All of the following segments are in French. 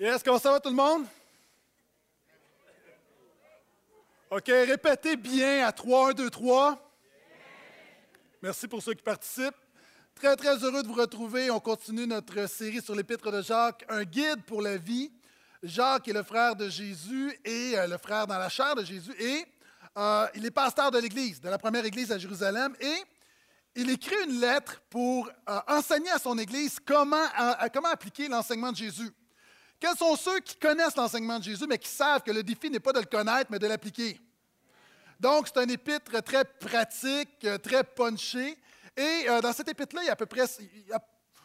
Yes, comment ça va tout le monde? OK, répétez bien à 3, 1, 2, 3. Merci pour ceux qui participent. Très, très heureux de vous retrouver. On continue notre série sur l'Épître de Jacques, un guide pour la vie. Jacques est le frère de Jésus et euh, le frère dans la chair de Jésus. Et euh, il est pasteur de l'Église, de la première Église à Jérusalem. Et il écrit une lettre pour euh, enseigner à son Église comment, comment appliquer l'enseignement de Jésus. Quels sont ceux qui connaissent l'enseignement de Jésus, mais qui savent que le défi n'est pas de le connaître, mais de l'appliquer? Donc, c'est un épître très pratique, très punché. Et dans cet épître-là, il y a à peu près,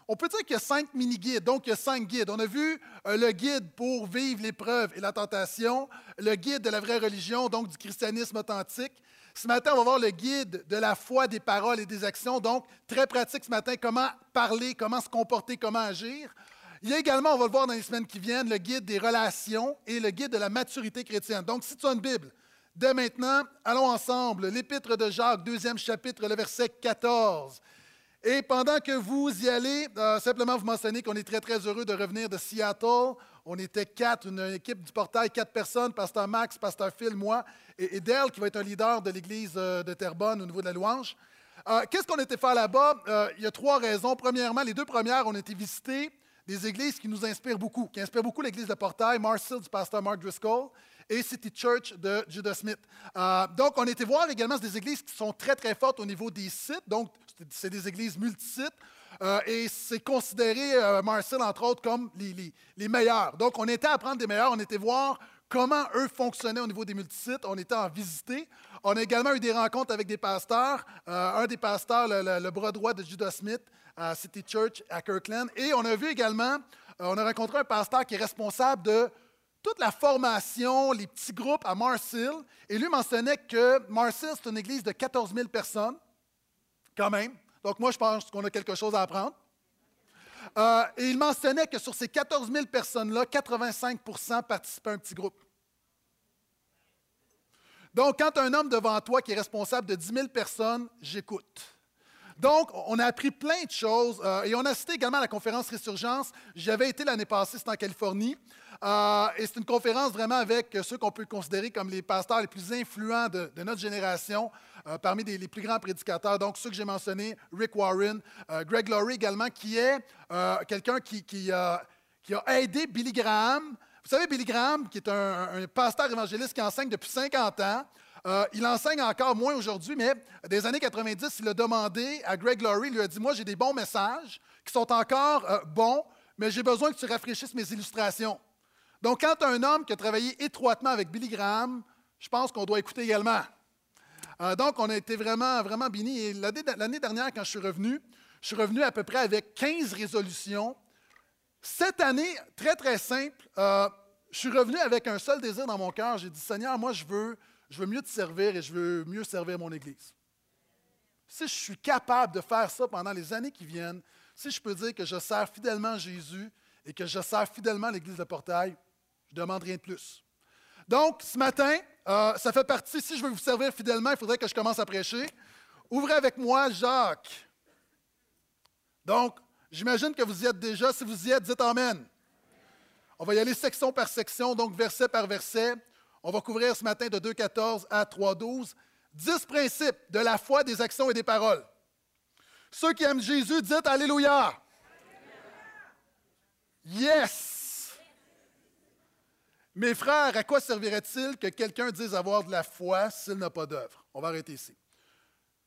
on peut dire qu'il y a cinq mini-guides, donc il y a cinq guides. On a vu euh, le guide pour vivre l'épreuve et la tentation, le guide de la vraie religion, donc du christianisme authentique. Ce matin, on va voir le guide de la foi, des paroles et des actions, donc très pratique ce matin, comment parler, comment se comporter, comment agir. Il y a également, on va le voir dans les semaines qui viennent, le guide des relations et le guide de la maturité chrétienne. Donc, si tu as une Bible, dès maintenant, allons ensemble. L'Épître de Jacques, deuxième chapitre, le verset 14. Et pendant que vous y allez, euh, simplement vous mentionner qu'on est très, très heureux de revenir de Seattle. On était quatre, une équipe du portail, quatre personnes, Pasteur Max, Pasteur Phil, moi, et, Dale, qui va être un leader de l'Église euh, de Terrebonne au niveau de la louange. Euh, qu'est-ce qu'on était faire là-bas? il y a trois raisons. Premièrement, les deux premières, on a été visiter des églises qui nous inspirent beaucoup, qui inspirent beaucoup l'Église de portail, Marcel du pasteur Mark Driscoll, et City Church de Judah Smith. donc, on était voir également des églises qui sont très, très fortes au niveau des sites. Donc, c'est des églises multisites. Euh, et c'est considéré, euh, Marcel, entre autres, comme les, les, meilleurs. Donc, on était à prendre des meilleurs, on était voir comment eux fonctionnaient au niveau des multisites. On était en visiter. On a également eu des rencontres avec des pasteurs. Euh, un des pasteurs, le, bras droit de Judah Smith, à City Church à Kirkland. Et on a vu également, on a rencontré un pasteur qui est responsable de toute la formation, les petits groupes à Marcel. Et lui mentionnait que Marcel, c'est une église de 14 000 personnes quand même. Donc, moi, je pense qu'on a quelque chose à apprendre. Euh, et il mentionnait que sur ces 14 000 personnes-là, 85 participaient à un petit groupe. Donc, quand un homme devant toi qui est responsable de 10 000 personnes, j'écoute. Donc, on a appris plein de choses euh, et on a assisté également à la conférence Résurgence. J'avais été l'année passée, c'était en Californie. Euh, et c'est une conférence vraiment avec ceux qu'on peut considérer comme les pasteurs les plus influents de, notre génération, euh, parmi les plus grands prédicateurs. Donc, ceux que j'ai mentionnés, Rick Warren, Greg Laurie également, qui est quelqu'un qui, qui, a aidé Billy Graham. Vous savez, Billy Graham, qui est un, un pasteur évangéliste qui enseigne depuis 50 ans, euh, il enseigne encore moins aujourd'hui, mais des années 90, il a demandé à Greg Laurie, il lui a dit, moi j'ai des bons messages qui sont encore euh, bons, mais j'ai besoin que tu rafraîchisses mes illustrations. Donc, quand un homme qui a travaillé étroitement avec Billy Graham, je pense qu'on doit écouter également. Euh, donc, on a été vraiment, vraiment bénis. Et l'année dernière, quand je suis revenu, je suis revenu à peu près avec 15 résolutions. Cette année, très, très simple, je suis revenu avec un seul désir dans mon cœur. J'ai dit, Seigneur, moi, je veux je veux mieux te servir et je veux mieux servir mon Église. Si je suis capable de faire ça pendant les années qui viennent, si je peux dire que je sers fidèlement Jésus et que je sers fidèlement l'Église de Portail, je ne demande rien de plus. Donc, ce matin, euh, ça fait partie, si je veux vous servir fidèlement, il faudrait que je commence à prêcher. Ouvrez avec moi Jacques. Donc, j'imagine que vous y êtes déjà. Si vous y êtes, dites Amen. On va y aller section par section, donc verset par verset. On va couvrir ce matin de 2.14 à 3.12 dix principes de la foi, des actions et des paroles. Ceux qui aiment Jésus, dites Alléluia. Yes! Mes frères, à quoi servirait-il que quelqu'un dise avoir de la foi s'il n'a pas d'œuvre? On va arrêter ici.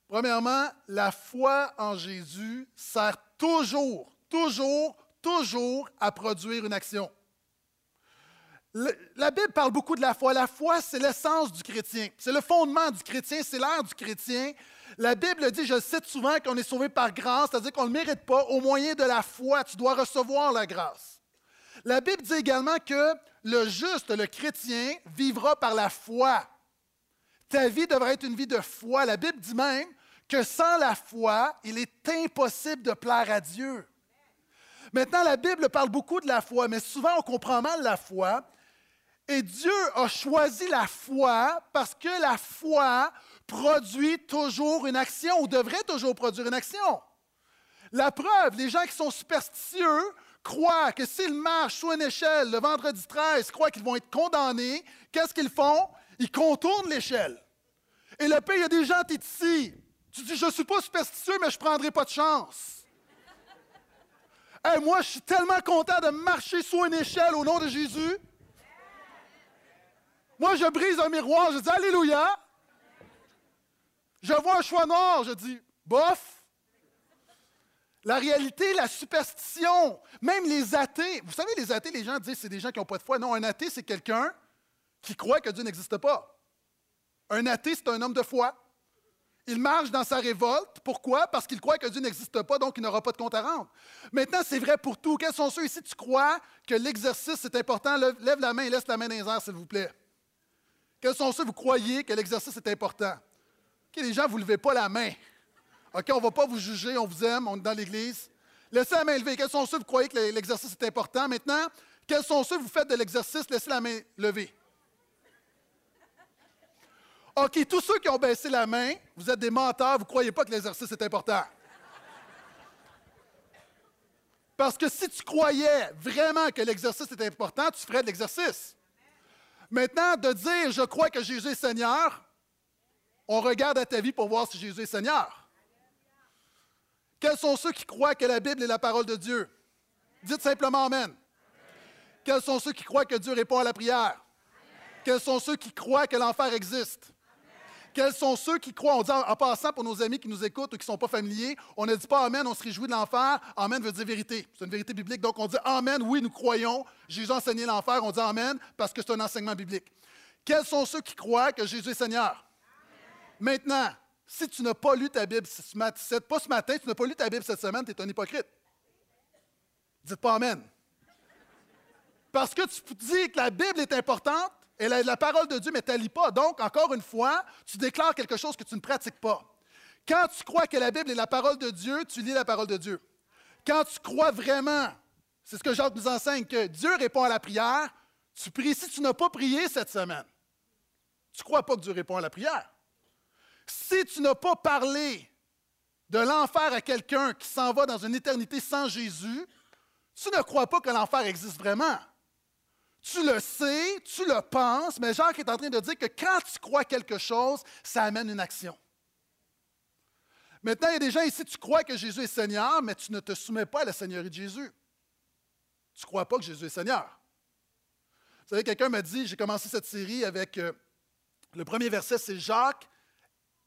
Premièrement, la foi en Jésus sert toujours, toujours, toujours à produire une action la Bible parle beaucoup de la foi. La foi, c'est l'essence du chrétien. C'est le fondement du chrétien, c'est l'air du chrétien. La Bible dit, je le cite souvent, qu'on est sauvé par grâce, c'est-à-dire qu'on ne le mérite pas. Au moyen de la foi, tu dois recevoir la grâce. La Bible dit également que le juste, le chrétien, vivra par la foi. Ta vie devrait être une vie de foi. La Bible dit même que sans la foi, il est impossible de plaire à Dieu. Maintenant, la Bible parle beaucoup de la foi, mais souvent on comprend mal la foi et Dieu a choisi la foi parce que la foi produit toujours une action ou devrait toujours produire une action. La preuve, les gens qui sont superstitieux croient que s'ils marchent sur une échelle le vendredi 13, croient qu'ils vont être condamnés, qu'est-ce qu'ils font? Ils contournent l'échelle. Et le pays, il y a des gens, tu es ici. Tu dis, je ne suis pas superstitieux, mais je ne prendrai pas de chance. moi, je suis tellement content de marcher sur une échelle au nom de Jésus. Moi, je brise un miroir, je dis Alléluia. Je vois un choix noir, je dis bof. La réalité, la superstition, même les athées. Vous savez, les athées, les gens disent c'est des gens qui n'ont pas de foi. Non, un athée, c'est quelqu'un qui croit que Dieu n'existe pas. Un athée, c'est un homme de foi. Il marche dans sa révolte. Pourquoi? Parce qu'il croit que Dieu n'existe pas, donc il n'aura pas de compte à rendre. Maintenant, c'est vrai pour tout. Quels sont ceux ici, tu crois que l'exercice est important? Lève la main et laisse la main dans les airs, s'il vous plaît. Quels sont ceux, vous croyez que l'exercice est important? OK, les gens, vous ne levez pas la main. OK, on ne va pas vous juger, on vous aime, on est dans l'Église. Laissez la main levée. Quels sont ceux, vous croyez que l'exercice est important? Maintenant, quels sont ceux, vous faites de l'exercice, laissez la main levée. OK, tous ceux qui ont baissé la main, vous êtes des menteurs, vous ne croyez pas que l'exercice est important. Parce que si tu croyais vraiment que l'exercice est important, tu ferais de l'exercice. Maintenant, de dire je crois que Jésus est Seigneur, on regarde à ta vie pour voir si Jésus est Seigneur. Quels sont ceux qui croient que la Bible est la parole de Dieu? Dites simplement Amen. Quels sont ceux qui croient que Dieu répond à la prière? Quels sont ceux qui croient que l'enfer existe? Quels sont ceux qui croient? On dit en, passant pour nos amis qui nous écoutent ou qui ne sont pas familiers, on ne dit pas Amen, on se réjouit de l'enfer. Amen veut dire vérité. C'est une vérité biblique. Donc on dit Amen, oui, nous croyons. Jésus a enseigné l'enfer. On dit Amen parce que c'est un enseignement biblique. Quels sont ceux qui croient que Jésus est Seigneur? Maintenant, si tu n'as pas lu ta Bible, pas ce matin, tu n'as pas lu ta Bible cette semaine, tu es un hypocrite. Dites pas Amen. Parce que tu dis que la Bible est importante, elle est la parole de Dieu, mais tu pas. Donc, encore une fois, tu déclares quelque chose que tu ne pratiques pas. Quand tu crois que la Bible est la parole de Dieu, tu lis la parole de Dieu. Quand tu crois vraiment, c'est ce que Jacques nous enseigne, que Dieu répond à la prière, tu pries. Si tu n'as pas prié cette semaine, tu ne crois pas que Dieu répond à la prière. Si tu n'as pas parlé de l'enfer à quelqu'un qui s'en va dans une éternité sans Jésus, tu ne crois pas que l'enfer existe vraiment. Tu le sais, tu le penses, mais Jacques est en train de dire que quand tu crois quelque chose, ça amène une action. Maintenant, il y a des gens ici, tu crois que Jésus est Seigneur, mais tu ne te soumets pas à la Seigneurie de Jésus. Tu ne crois pas que Jésus est Seigneur. Vous savez, quelqu'un m'a dit, j'ai commencé cette série avec euh, le premier verset, c'est Jacques,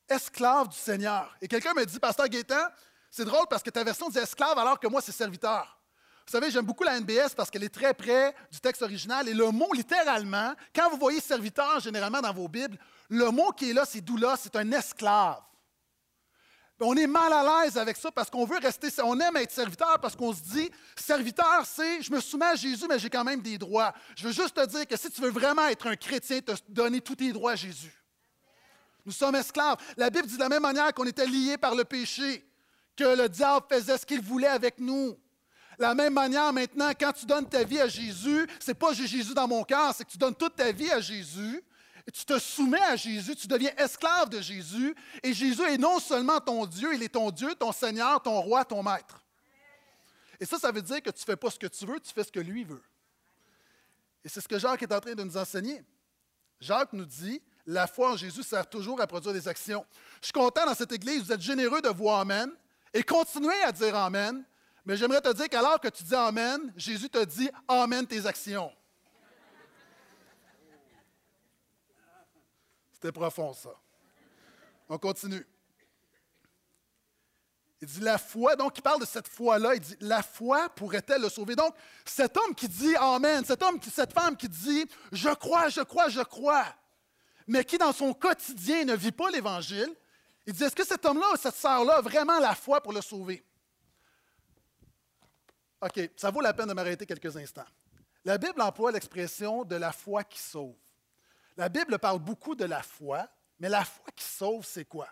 esclave du Seigneur. Et quelqu'un m'a dit, Pasteur Gaétan, c'est drôle parce que ta version dit esclave alors que moi, c'est serviteur. Vous savez, j'aime beaucoup la NBS parce qu'elle est très près du texte original. Et le mot, littéralement, quand vous voyez serviteur généralement dans vos Bibles, le mot qui est là, c'est doula, c'est un esclave. On est mal à l'aise avec ça parce qu'on veut rester, on aime être serviteur parce qu'on se dit, serviteur, c'est, je me soumets à Jésus, mais j'ai quand même des droits. Je veux juste te dire que si tu veux vraiment être un chrétien, te donner tous tes droits à Jésus. Nous sommes esclaves. La Bible dit de la même manière qu'on était liés par le péché, que le diable faisait ce qu'il voulait avec nous la même manière, maintenant, quand tu donnes ta vie à Jésus, c'est pas Jésus dans mon cœur, c'est que tu donnes toute ta vie à Jésus. Tu te soumets à Jésus, tu deviens esclave de Jésus. Et Jésus est non seulement ton Dieu, il est ton Dieu, ton Seigneur, ton roi, ton maître. Et ça, ça veut dire que tu ne fais pas ce que tu veux, tu fais ce que lui veut. Et c'est ce que Jacques est en train de nous enseigner. Jacques nous dit, la foi en Jésus sert toujours à produire des actions. Je suis content dans cette église, vous êtes généreux de voir Amen et continuez à dire Amen mais j'aimerais te dire qu'alors que tu dis Amen, Jésus te dit Amen tes actions. C'était profond, ça. On continue. Il dit la foi, donc il parle de cette foi-là, il dit la foi pourrait-elle le sauver? Donc, cet homme qui dit Amen, cet homme, cette femme qui dit Je crois, je crois, je crois, mais qui dans son quotidien ne vit pas l'Évangile, il dit Est-ce que cet homme-là, cette sœur-là, a vraiment la foi pour le sauver? OK, ça vaut la peine de m'arrêter quelques instants. La Bible emploie l'expression de la foi qui sauve. La Bible parle beaucoup de la foi, mais la foi qui sauve, c'est quoi?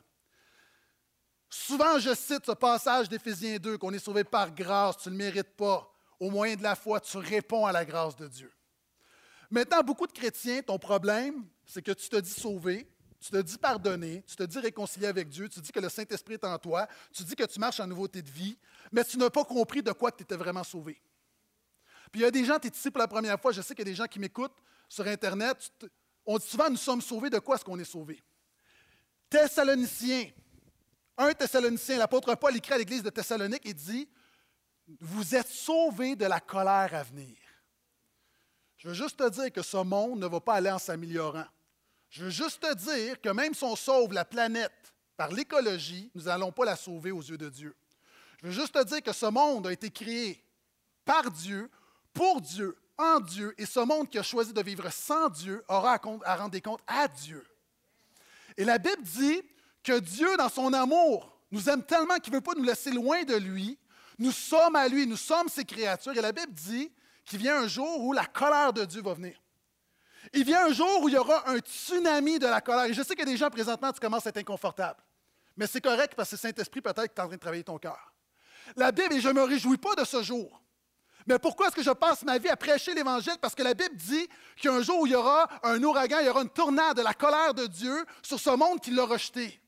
Souvent, je cite ce passage d'Éphésiens 2, qu'on est sauvé par grâce, tu ne le mérites pas. Au moyen de la foi, tu réponds à la grâce de Dieu. Maintenant, beaucoup de chrétiens, ton problème, c'est que tu te dis sauvé, tu te dis pardonné, tu te dis réconcilié avec Dieu, tu dis que le Saint-Esprit est en toi, tu dis que tu marches en nouveauté de vie, mais tu n'as pas compris de quoi tu étais vraiment sauvé. Puis il y a des gens, tu es ici pour la première fois, je sais qu'il y a des gens qui m'écoutent sur Internet. On dit souvent, nous sommes sauvés. De quoi est-ce qu'on est sauvés? Thessaloniciens. Un Thessalonicien, l'apôtre Paul écrit à l'église de Thessalonique et dit Vous êtes sauvés de la colère à venir. Je veux juste te dire que ce monde ne va pas aller en s'améliorant. Je veux juste te dire que même si on sauve la planète par l'écologie, nous n'allons pas la sauver aux yeux de Dieu. Je veux juste te dire que ce monde a été créé par Dieu, pour Dieu, en Dieu, et ce monde qui a choisi de vivre sans Dieu aura à, rendre des comptes à Dieu. Et la Bible dit que Dieu, dans son amour, nous aime tellement qu'il ne veut pas nous laisser loin de lui. Nous sommes à lui, nous sommes ses créatures. Et la Bible dit qu'il vient un jour où la colère de Dieu va venir. Il vient un jour où il y aura un tsunami de la colère. Et je sais a des gens présentement, tu commences à être inconfortable. Mais c'est correct parce que le Saint-Esprit peut-être est en train de travailler ton cœur. La Bible, et je ne me réjouis pas de ce jour. Mais pourquoi est-ce que je passe ma vie à prêcher l'Évangile? Parce que la Bible dit qu'il y a un jour où il y aura un ouragan, il y aura une tornade de la colère de Dieu sur ce monde qui l'a rejeté.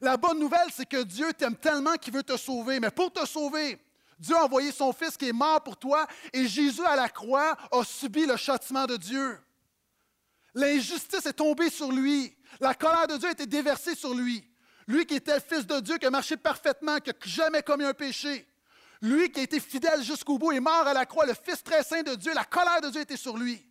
La bonne nouvelle, c'est que Dieu t'aime tellement qu'il veut te sauver. Mais pour te sauver, Dieu a envoyé son Fils qui est mort pour toi et Jésus à la croix a subi le châtiment de Dieu. L'injustice est tombée sur lui. La colère de Dieu a été déversée sur lui. Lui qui était le Fils de Dieu, qui a marché parfaitement, qui n'a jamais commis un péché. Lui qui a été fidèle jusqu'au bout et mort à la croix, le Fils très saint de Dieu, la colère de Dieu était sur lui.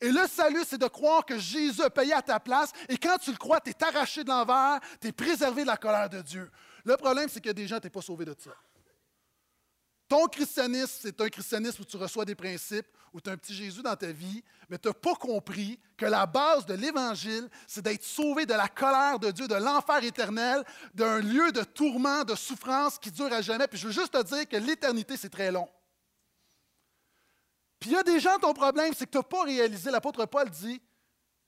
Et le salut, c'est de croire que Jésus a payé à ta place. Et quand tu le crois, tu es arraché de l'envers, tu es préservé de la colère de Dieu. Le problème, c'est a des gens, tu n'es pas sauvé de ça. Ton christianisme, c'est un christianisme où tu reçois des principes, où tu as un petit Jésus dans ta vie, mais tu n'as pas compris que la base de l'Évangile, c'est d'être sauvé de la colère de Dieu, de l'enfer éternel, d'un lieu de tourment, de souffrance qui dure à jamais. Puis je veux juste te dire que l'éternité, c'est très long. Puis il y a des gens, ton problème, c'est que tu n'as pas réalisé, l'apôtre Paul dit,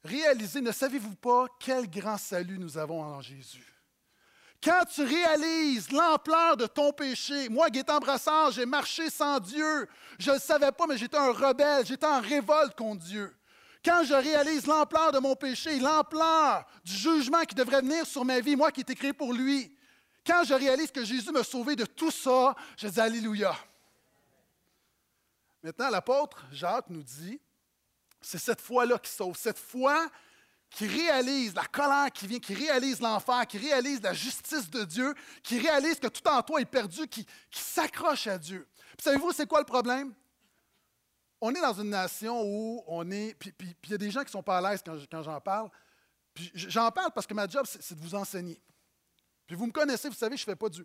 réalisez, ne savez-vous pas quel grand salut nous avons en Jésus? Quand tu réalises l'ampleur de ton péché, moi, Gaétan Brassard, j'ai marché sans Dieu. Je ne le savais pas, mais j'étais un rebelle, j'étais en révolte contre Dieu. Quand je réalise l'ampleur de mon péché, l'ampleur du jugement qui devrait venir sur ma vie, moi qui étais créé pour lui, quand je réalise que Jésus m'a sauvé de tout ça, je dis Alléluia. Maintenant, l'apôtre Jacques nous dit, c'est cette foi-là qui sauve. Cette foi qui réalise la colère qui vient, qui réalise l'enfer, qui réalise la justice de Dieu, qui réalise que tout en toi est perdu, qui, s'accroche à Dieu. Puis savez-vous, c'est quoi le problème? On est dans une nation où on est. Puis il y a des gens qui ne sont pas à l'aise quand, j'en parle. Puis j'en parle parce que ma job, c'est de vous enseigner. Puis vous me connaissez, vous savez, je ne fais pas du.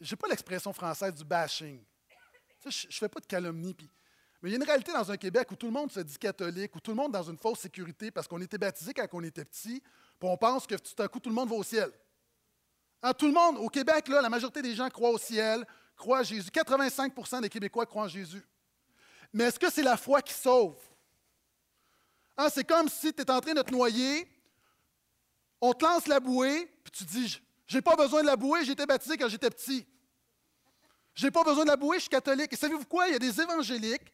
Je n'ai pas l'expression française du bashing. je ne fais pas de calomnie. Puis mais il y a une réalité dans un Québec où tout le monde se dit catholique, où tout le monde est dans une fausse sécurité parce qu'on était baptisé quand on était petit, puis on pense que tout à coup tout le monde va au ciel. Hein, tout le monde, au Québec, là, la majorité des gens croient au ciel, croient à Jésus. 85% des Québécois croient en Jésus. Mais est-ce que c'est la foi qui sauve? Hein, c'est comme si tu es en train de te noyer, on te lance la bouée, puis tu dis J'ai pas besoin de la bouée, j'ai été baptisé quand j'étais petit. J'ai pas besoin de la bouée, je suis catholique. Et savez-vous quoi? Il y a des évangéliques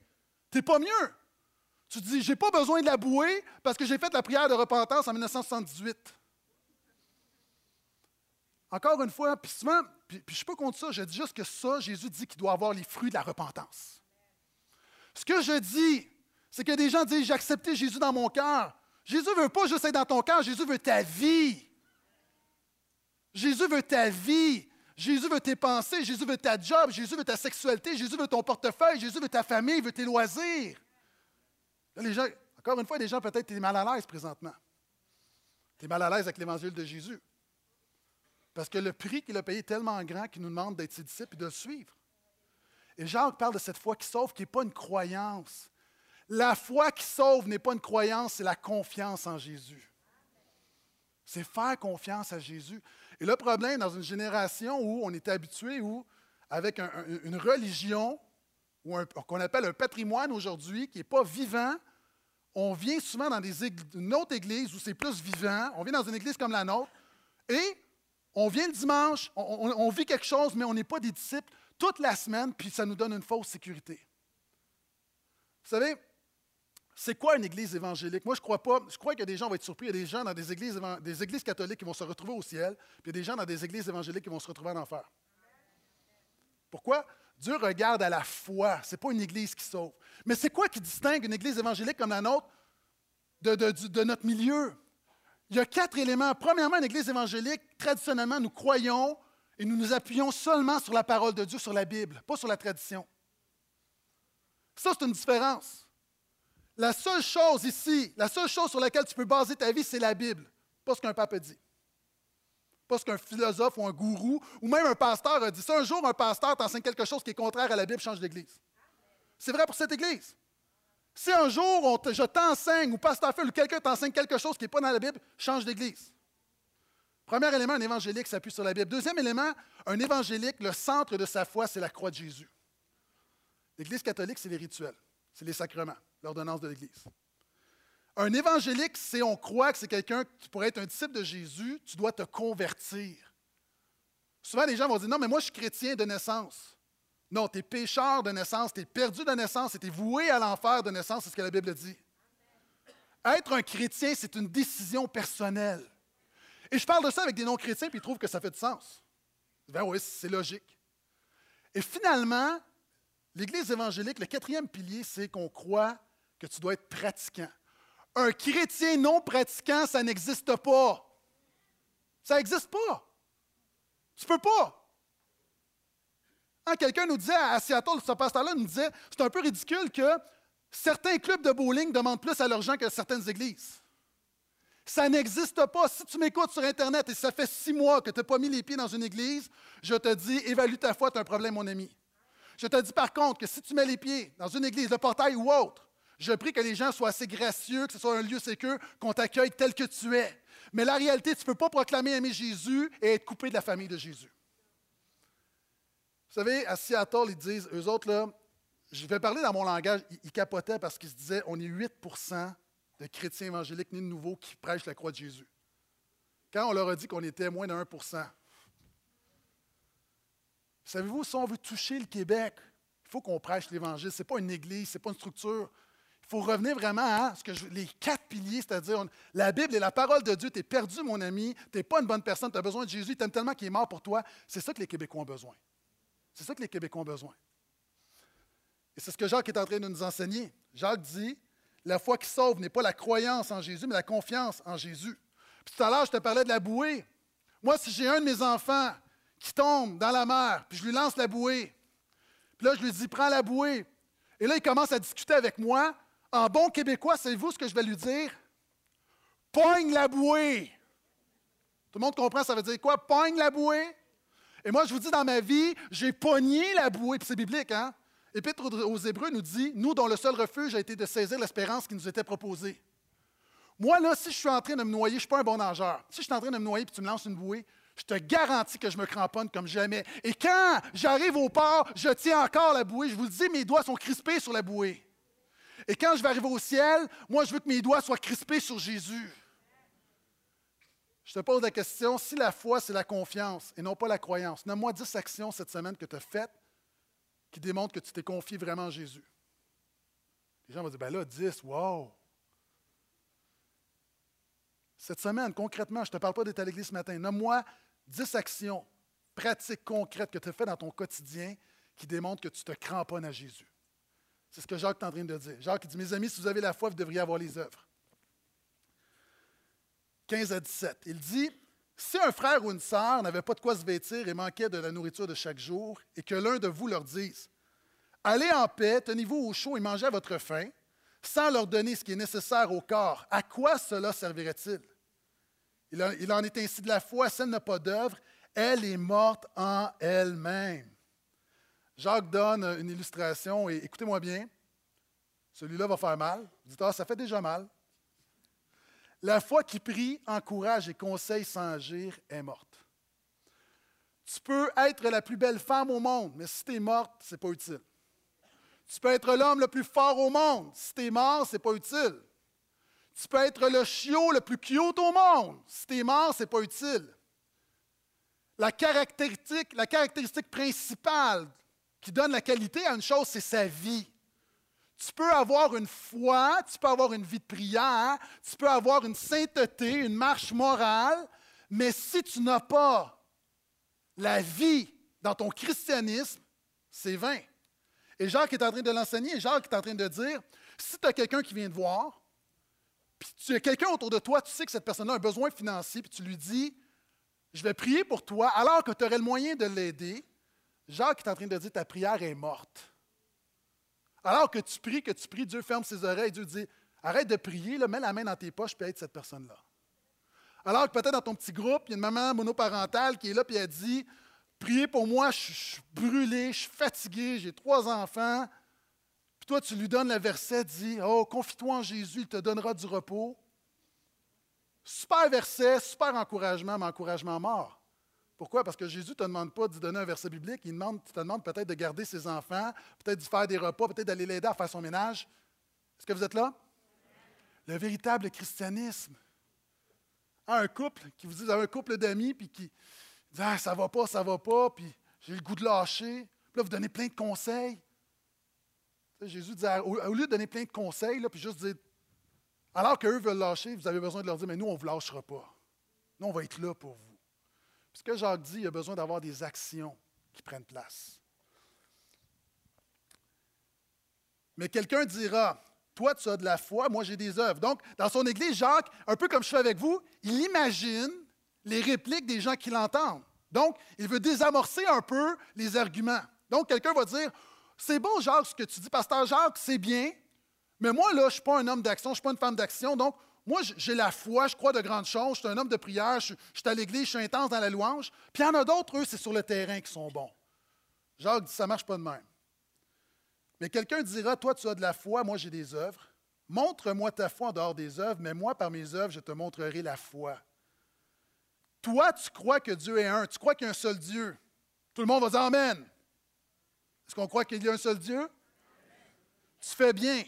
T'es pas mieux. Tu dis, j'ai pas besoin de la bouée parce que j'ai fait la prière de repentance en 1978. Encore une fois, puis souvent, puis, je suis pas contre ça, je dis juste que ça, Jésus dit qu'il doit avoir les fruits de la repentance. Ce que je dis, c'est que des gens disent, j'ai accepté Jésus dans mon cœur. Jésus veut pas juste être dans ton cœur, Jésus veut ta vie. Jésus veut ta vie. Jésus veut tes pensées, Jésus veut ta job, Jésus veut ta sexualité, Jésus veut ton portefeuille, Jésus veut ta famille, il veut tes loisirs. les gens, encore une fois, les gens, peut-être, tu es mal à l'aise présentement. Tu es mal à l'aise avec l'évangile de Jésus. Parce que le prix qu'il a payé est tellement grand qu'il nous demande d'être ses disciples et de le suivre. Et Jacques parle de cette foi qui sauve, qui n'est pas une croyance. La foi qui sauve n'est pas une croyance, c'est la confiance en Jésus. C'est faire confiance à Jésus. Et le problème, dans une génération où on est habitué, où, avec une religion, ou qu'on appelle un patrimoine aujourd'hui, qui n'est pas vivant, on vient souvent dans une autre église où c'est plus vivant, on vient dans une église comme la nôtre, et on vient le dimanche, on vit quelque chose, mais on n'est pas des disciples toute la semaine, puis ça nous donne une fausse sécurité. Vous savez, c'est quoi une église évangélique? Moi, je crois pas. Je crois a des gens vont être surpris. Il y a des gens dans des églises, des églises catholiques qui vont se retrouver au ciel, puis il y a des gens dans des églises évangéliques qui vont se retrouver en enfer. Pourquoi? Dieu regarde à la foi. Ce n'est pas une Église qui sauve. Mais c'est quoi qui distingue une Église évangélique comme la nôtre de, de notre milieu? Il y a quatre éléments. Premièrement, une Église évangélique, traditionnellement, nous croyons et nous nous appuyons seulement sur la parole de Dieu, sur la Bible, pas sur la tradition. Ça, c'est une différence. La seule chose ici, la seule chose sur laquelle tu peux baser ta vie, c'est la Bible, pas ce qu'un pape dit. Pas ce qu'un philosophe ou un gourou ou même un pasteur a dit. Si un jour un pasteur t'enseigne quelque chose qui est contraire à la Bible, change d'église. C'est vrai pour cette église. Si un jour je t'enseigne ou pasteur Phil ou quelqu'un t'enseigne quelque chose qui n'est pas dans la Bible, change d'église. Premier élément, un évangélique s'appuie sur la Bible. Deuxième élément, un évangélique, le centre de sa foi, c'est la croix de Jésus. L'Église catholique, c'est les rituels, c'est les sacrements, l'ordonnance de l'Église. Un évangélique, c'est on croit que c'est quelqu'un qui pourrait être un disciple de Jésus, tu dois te convertir. Souvent, les gens vont dire Non, mais moi, je suis chrétien de naissance. Non, tu es pécheur de naissance, tu es perdu de naissance et tu es voué à l'enfer de naissance, c'est ce que la Bible dit. Être un chrétien, c'est une décision personnelle. Et je parle de ça avec des non-chrétiens, puis ils trouvent que ça fait du sens. Ben oui, c'est logique. Et finalement, l'Église évangélique, le quatrième pilier, c'est qu'on croit que tu dois être pratiquant. Un chrétien non pratiquant, ça n'existe pas. Ça n'existe pas. Tu peux pas. Hein, quelqu'un nous disait à Seattle, ce pasteur-là nous disait c'est un peu ridicule que certains clubs de bowling demandent plus à leurs gens que certaines églises. Ça n'existe pas. Si tu m'écoutes sur Internet et ça fait six mois que tu n'as pas mis les pieds dans une église, je te dis, évalue ta foi, tu as un problème, mon ami. Je te dis par contre que si tu mets les pieds dans une église, le portail ou autre, je prie que les gens soient assez gracieux, que ce soit un lieu sécur, qu'on t'accueille tel que tu es. Mais la réalité, tu ne peux pas proclamer aimer Jésus et être coupé de la famille de Jésus. Vous savez, à Seattle, ils disent, eux autres, là, je vais parler dans mon langage, ils, capotaient parce qu'ils se disaient, on est 8% de chrétiens évangéliques nés de nouveau qui prêchent la croix de Jésus. Quand on leur a dit qu'on était moins de 1% Savez-vous, si on veut toucher le Québec, il faut qu'on prêche l'Évangile. Ce n'est pas une église, ce n'est pas une structure. Il faut revenir vraiment à ce que les quatre piliers, c'est-à-dire la Bible et la parole de Dieu. Tu es perdu, mon ami. Tu n'es pas une bonne personne. Tu as besoin de Jésus. Tu t'aimes tellement qu'il est mort pour toi. C'est ça que les Québécois ont besoin. C'est ça que les Québécois ont besoin. Et c'est ce que Jacques est en train de nous enseigner. Jacques dit la foi qui sauve n'est pas la croyance en Jésus, mais la confiance en Jésus. Puis tout à l'heure, je te parlais de la bouée. Moi, si j'ai un de mes enfants qui tombe dans la mer, puis je lui lance la bouée, puis là, je lui dis prends la bouée. Et là, il commence à discuter avec moi. En bon québécois, savez-vous ce que je vais lui dire? Pogne la bouée. Tout le monde comprend, ça veut dire quoi? Pogne la bouée. Et moi, je vous dis, dans ma vie, j'ai pogné la bouée, puis c'est biblique, hein? L'Épître aux Hébreux nous dit Nous, dont le seul refuge a été de saisir l'espérance qui nous était proposée. Moi, là, si je suis en train de me noyer, je ne suis pas un bon nageur. Si je suis en train de me noyer et tu me lances une bouée, je te garantis que je me cramponne comme jamais. Et quand j'arrive au port, je tiens encore la bouée. Je vous dis, mes doigts sont crispés sur la bouée. Et quand je vais arriver au ciel, moi, je veux que mes doigts soient crispés sur Jésus. Je te pose la question, si la foi, c'est la confiance et non pas la croyance, nomme-moi dix actions cette semaine que tu as faites qui démontrent que tu t'es confié vraiment à Jésus. Les gens vont dire, ben là, dix, wow! Cette semaine, concrètement, je ne te parle pas d'être à l'église ce matin, nomme-moi dix actions pratiques, concrètes que tu as faites dans ton quotidien qui démontrent que tu te cramponnes à Jésus. C'est ce que Jacques est de dire. Jacques dit, mes amis, si vous avez la foi, vous devriez avoir les œuvres. 15 à 17. Il dit, si un frère ou une sœur n'avait pas de quoi se vêtir et manquait de la nourriture de chaque jour, et que l'un de vous leur dise, Allez en paix, tenez-vous au chaud et mangez à votre faim, sans leur donner ce qui est nécessaire au corps, à quoi cela servirait-il? Il, en est ainsi de la foi, si elle n'a pas d'œuvre, elle est morte en elle-même. Jacques donne une illustration, et écoutez-moi bien, celui-là va faire mal. Vous dites, ah, ça fait déjà mal. La foi qui prie, encourage et conseille sans agir est morte. Tu peux être la plus belle femme au monde, mais si tu es morte, ce n'est pas utile. Tu peux être l'homme le plus fort au monde. Si tu es mort, ce n'est pas utile. Tu peux être le chiot le plus cute au monde. Si tu es mort, ce n'est pas utile. La caractéristique, la caractéristique principale qui donne la qualité à une chose, c'est sa vie. Tu peux avoir une foi, tu peux avoir une vie de prière, tu peux avoir une sainteté, une marche morale, mais si tu n'as pas la vie dans ton christianisme, C'est vain. Et Jacques est en train de l'enseigner, Jacques est en train de dire, si tu as quelqu'un qui vient te voir, puis tu as quelqu'un autour de toi, tu sais que cette personne-là a un besoin financier, puis tu lui dis, je vais prier pour toi, alors que tu aurais le moyen de l'aider, Jacques est en train de dire, ta prière est morte. Alors que tu pries, que tu pries, Dieu ferme ses oreilles, Dieu dit, arrête de prier, mets la main dans tes poches, puis aide cette personne-là. Alors que peut-être dans ton petit groupe, il y a une maman monoparentale qui est là, puis elle dit, priez pour moi, je suis brûlé, je suis fatigué, j'ai trois enfants. Puis toi, tu lui donnes le verset, dit, oh, confie-toi en Jésus, il te donnera du repos. Super verset, super encouragement, mais encouragement mort. Pourquoi? Parce que Jésus ne te demande pas de donner un verset biblique, il demande, te demande peut-être de garder ses enfants, peut-être de faire des repas, peut-être d'aller l'aider à faire son ménage. Est-ce que vous êtes là? Le véritable christianisme. un couple qui vous dit, un couple d'amis, puis qui dit ah, ça va pas, ça va pas, puis j'ai le goût de lâcher. Puis là, vous donnez plein de conseils. Jésus dit, au, lieu de donner plein de conseils, là, puis juste dire, alors qu'eux veulent lâcher, vous avez besoin de leur dire, mais nous, on ne vous lâchera pas. Nous, on va être là pour vous. Parce que Jacques dit, il a besoin d'avoir des actions qui prennent place. Mais quelqu'un dira, toi, tu as de la foi, moi, j'ai des œuvres. Donc, dans son église, Jacques, un peu comme je fais avec vous, il imagine les répliques des gens qui l'entendent. Donc, il veut désamorcer un peu les arguments. Donc, quelqu'un va dire, c'est bon, Jacques, ce que tu dis, pasteur Jacques, c'est bien, mais moi, là, je ne suis pas un homme d'action, je ne suis pas une femme d'action, donc moi, j'ai la foi, je crois de grandes choses, je suis un homme de prière, je, suis à l'église, je suis intense dans la louange. Puis il y en a d'autres, eux, c'est sur le terrain qui sont bons. Jacques dit, ça ne marche pas de même. Mais quelqu'un dira, toi, tu as de la foi, moi, j'ai des œuvres. Montre-moi ta foi en dehors des œuvres, mais moi, par mes œuvres, je te montrerai la foi. Toi, tu crois que Dieu est un, tu crois qu'il y a un seul Dieu. Tout le monde va dire Amen. Est-ce qu'on croit qu'il y a un seul Dieu? Tu fais bien.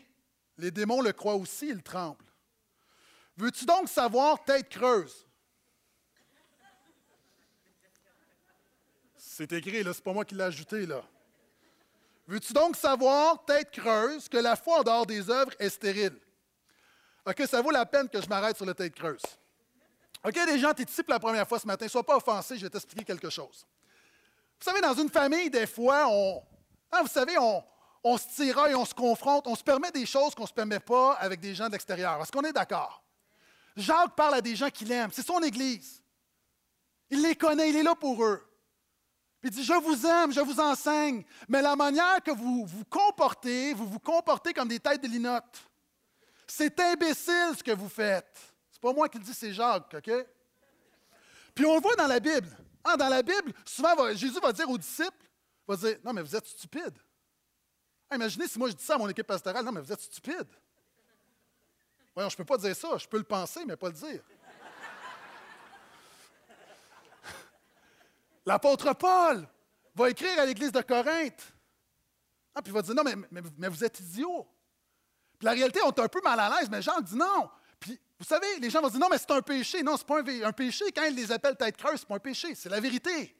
Les démons le croient aussi, ils tremblent. Veux-tu donc savoir tête creuse? C'est écrit, là, c'est pas moi qui l'ai ajouté, là. Veux-tu donc savoir, tête creuse, que la foi en dehors des œuvres est stérile? OK, ça vaut la peine que je m'arrête sur la tête creuse. OK, les gens, tu es ici la première fois ce matin, sois pas offensé, je vais t'expliquer quelque chose. Vous savez, dans une famille, des fois, on, hein, vous savez, on, on se tiraille, on se confronte, on se permet des choses qu'on ne se permet pas avec des gens de l'extérieur. Est-ce qu'on est d'accord? Jacques parle à des gens qu'il aime, c'est son Église. Il les connaît, il est là pour eux. Puis il dit, je vous aime, je vous enseigne, mais la manière que vous vous comportez, vous vous comportez comme des têtes de linotte. C'est imbécile ce que vous faites. C'est pas moi qui le dis, c'est Jacques, OK? Puis on le voit dans la Bible. Ah, dans la Bible, souvent, Jésus va dire aux disciples, va dire, non, mais vous êtes stupides. Imaginez si moi je dis ça à mon équipe pastorale, non, mais vous êtes stupides. Je ne peux pas dire ça, je peux le penser, mais pas le dire. L'apôtre Paul va écrire à l'église de Corinthe. Ah, puis il va dire Non, mais, vous êtes idiots. Puis la réalité, on est un peu mal à l'aise, mais Jean dit non. Puis vous savez, les gens vont dire Non, mais c'est un péché. Non, ce n'est pas un, péché. Quand ils les appellent tête creuse, ce n'est pas un péché. C'est la vérité.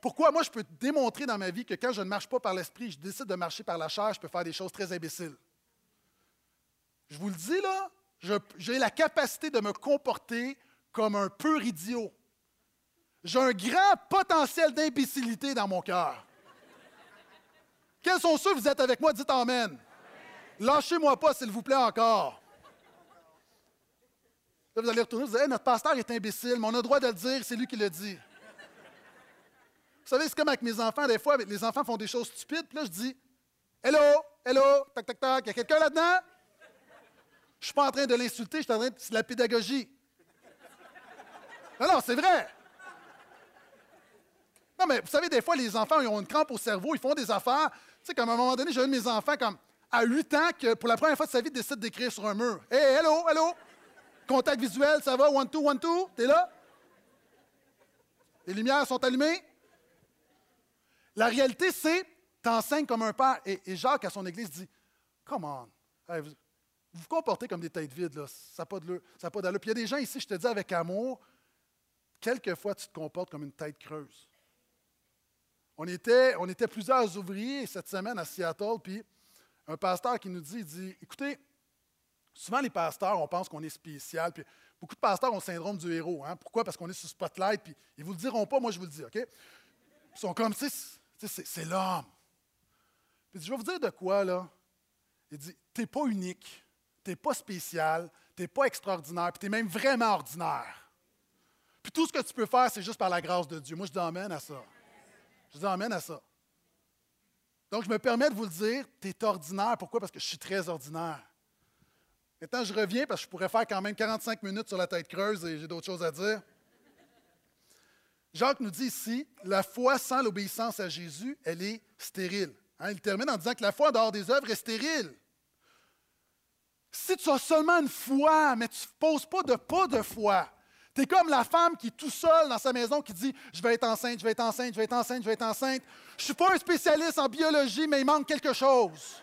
Pourquoi moi, je peux démontrer dans ma vie que quand je ne marche pas par l'esprit, je décide de marcher par la chair, je peux faire des choses très imbéciles? Je vous le dis là, j'ai la capacité de me comporter comme un pur idiot. J'ai un grand potentiel d'imbécilité dans mon cœur. Quels sont ceux, vous êtes avec moi, dites Amen. Lâchez-moi pas, s'il vous plaît, encore. Là, vous allez retourner, vous allez notre pasteur est imbécile, mais on a le droit de le dire, c'est lui qui le dit. Vous savez, c'est comme avec mes enfants, des fois, les enfants font des choses stupides, puis là, je dis Hello, hello, tac, tac, tac, il y a quelqu'un là-dedans? Je suis pas en train de l'insulter, je suis en train de. C'est la pédagogie. Non, non, c'est vrai. Non, mais vous savez, des fois, les enfants, ils ont une crampe au cerveau, ils font des affaires. Tu sais, comme à un moment donné, j'ai un de mes enfants, comme à 8 ans, que pour la première fois de sa vie, décide d'écrire sur un mur. Hey, hello, hello! Contact visuel, ça va? One, two, one, two? T'es là? Les lumières sont allumées? La réalité, c'est, t'enseignes comme un père. Et, Jacques, à son église, dit, Come on. Vous, vous comportez comme des têtes vides, là. ça n'a pas d'allure. Puis il y a des gens ici, je te dis avec amour, quelquefois tu te comportes comme une tête creuse. On était, on était plusieurs ouvriers cette semaine à Seattle, puis un pasteur qui nous dit, il dit, écoutez, souvent les pasteurs, on pense qu'on est spécial, puis beaucoup de pasteurs ont le syndrome du héros. Hein? Pourquoi? Parce qu'on est sous spotlight, puis ils ne vous le diront pas, moi je vous le dis, OK? Ils sont comme, c'est l'homme. Puis je vais vous dire de quoi, là. Il dit, tu n'es pas unique, tu n'es pas spécial, tu n'es pas extraordinaire, puis tu es même vraiment ordinaire. Puis tout ce que tu peux faire, c'est juste par la grâce de Dieu. Moi, je t'emmène à ça. Je t'emmène à ça. Donc, je me permets de vous le dire, tu es ordinaire. Pourquoi? Parce que je suis très ordinaire. Maintenant, je reviens parce que je pourrais faire quand même 45 minutes sur la tête creuse et j'ai d'autres choses à dire. Jacques nous dit ici, la foi sans l'obéissance à Jésus, elle est stérile. Hein, il termine en disant que la foi en dehors des œuvres est stérile. Si tu as seulement une foi, mais tu ne poses pas de pas de foi, tu es comme la femme qui est tout seule dans sa maison qui dit Je vais être enceinte, je vais être enceinte, je vais être enceinte, je vais être enceinte. Je ne suis pas un spécialiste en biologie, mais il manque quelque chose.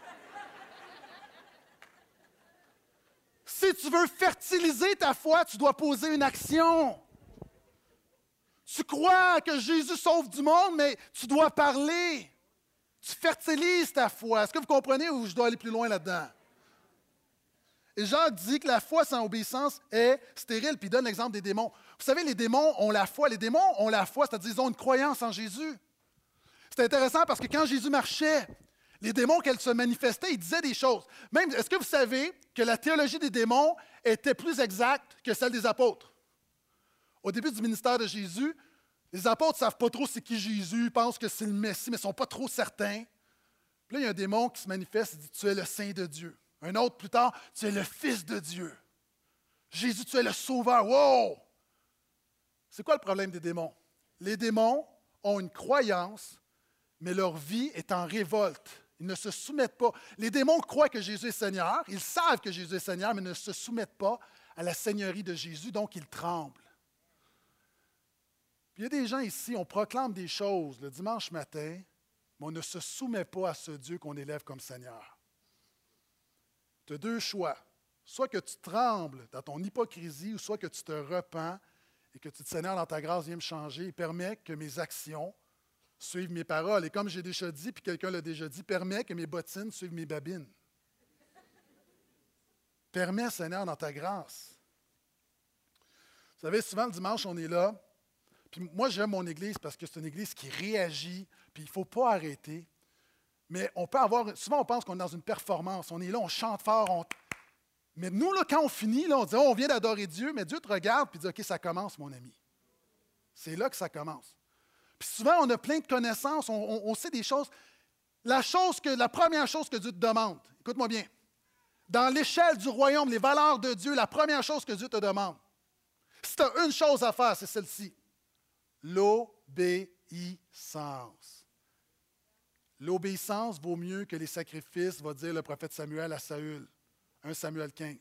si tu veux fertiliser ta foi, tu dois poser une action. Tu crois que Jésus sauve du monde, mais tu dois parler. Tu fertilises ta foi. Est-ce que vous comprenez ou je dois aller plus loin là-dedans? Et Jacques dit que la foi sans obéissance est stérile, puis il donne l'exemple des démons. Vous savez, les démons ont la foi. Les démons ont la foi, c'est-à-dire ils ont une croyance en Jésus. C'est intéressant parce que quand Jésus marchait, les démons, qu'elles se manifestaient, ils disaient des choses. Même, est-ce que vous savez que la théologie des démons était plus exacte que celle des apôtres? Au début du ministère de Jésus, les apôtres ne savent pas trop c'est qui Jésus, ils pensent que c'est le Messie, mais ne sont pas trop certains. Puis là, il y a un démon qui se manifeste et dit Tu es le Saint de Dieu. Un autre plus tard Tu es le Fils de Dieu. Jésus, tu es le Sauveur. Wow! C'est quoi le problème des démons? Les démons ont une croyance, mais leur vie est en révolte. Ils ne se soumettent pas. Les démons croient que Jésus est Seigneur. Ils savent que Jésus est Seigneur, mais ne se soumettent pas à la Seigneurie de Jésus, donc ils tremblent. Il y a des gens ici, on proclame des choses le dimanche matin, mais on ne se soumet pas à ce Dieu qu'on élève comme Seigneur. Tu deux choix. Soit que tu trembles dans ton hypocrisie, ou soit que tu te repens et que tu te Seigneur, dans ta grâce, viens me changer et permets que mes actions suivent mes paroles. Et comme j'ai déjà dit, puis quelqu'un l'a déjà dit, permets que mes bottines suivent mes babines. Permets, Seigneur, dans ta grâce. Vous savez, souvent le dimanche, on est là, puis moi, j'aime mon Église parce que c'est une Église qui réagit, puis il ne faut pas arrêter. Mais on peut avoir. Souvent, on pense qu'on est dans une performance. On est là, on chante fort. Mais nous, là, quand on finit, là, on dit oh, on vient d'adorer Dieu, mais Dieu te regarde et dit OK, ça commence, mon ami. C'est là que ça commence. Puis souvent, on a plein de connaissances, on, on sait des choses. La, chose que, la première chose que Dieu te demande, écoute-moi bien, dans l'échelle du royaume, les valeurs de Dieu, la première chose que Dieu te demande, si tu as une chose à faire, c'est celle-ci l'obéissance. L'obéissance vaut mieux que les sacrifices, va dire le prophète Samuel à Saül. 1 Samuel 15.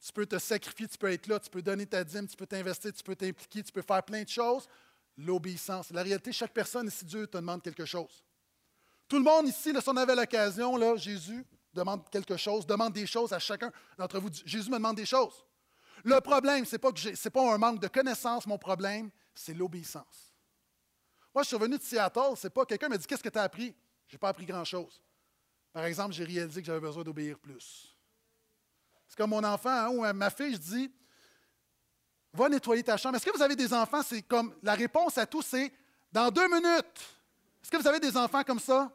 Tu peux te sacrifier, tu peux être là, tu peux donner ta dîme, tu peux t'investir, tu peux t'impliquer, tu peux faire plein de choses. L'obéissance. La réalité, chaque personne ici, Dieu te demande quelque chose. Tout le monde ici, si on avait l'occasion, là, Jésus demande quelque chose, demande des choses à chacun d'entre vous. Jésus me demande des choses. Le problème, ce n'est pas, pas un manque de connaissances, mon problème, c'est l'obéissance. Moi, je suis revenu de Seattle, c'est pas quelqu'un m'a dit Qu'est-ce que tu as appris? Je n'ai pas appris grand-chose. Par exemple, j'ai réalisé que j'avais besoin d'obéir plus. C'est comme mon enfant hein, ou ma fille, je dis Va nettoyer ta chambre. Est-ce que vous avez des enfants? C'est comme la réponse à tout, c'est dans deux minutes. Est-ce que vous avez des enfants comme ça?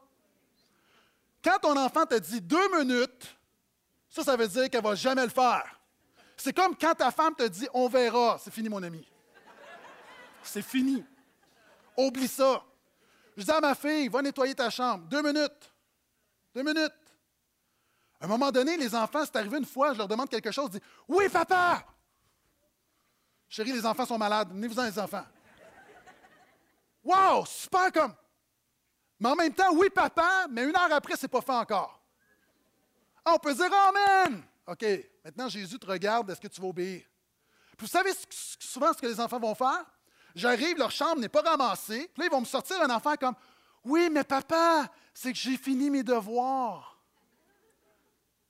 Quand ton enfant te dit deux minutes, ça, ça veut dire qu'elle ne va jamais le faire. C'est comme quand ta femme te dit on verra. C'est fini, mon ami. C'est fini. Oublie ça. Je dis à ma fille, va nettoyer ta chambre. Deux minutes. Deux minutes. À un moment donné, les enfants, c'est arrivé une fois, je leur demande quelque chose, ils disent Oui, papa! Chérie, les enfants sont malades. Venez-vous-en, les enfants. Wow, super comme. Mais en même temps, oui, papa, mais une heure après, c'est pas fait encore. Ah, on peut dire Amen. OK, maintenant Jésus te regarde, est-ce que tu vas obéir? Puis vous savez souvent ce que les enfants vont faire? J'arrive, leur chambre n'est pas ramassée. Puis là, ils vont me sortir un enfant comme Oui, mais papa, c'est que j'ai fini mes devoirs.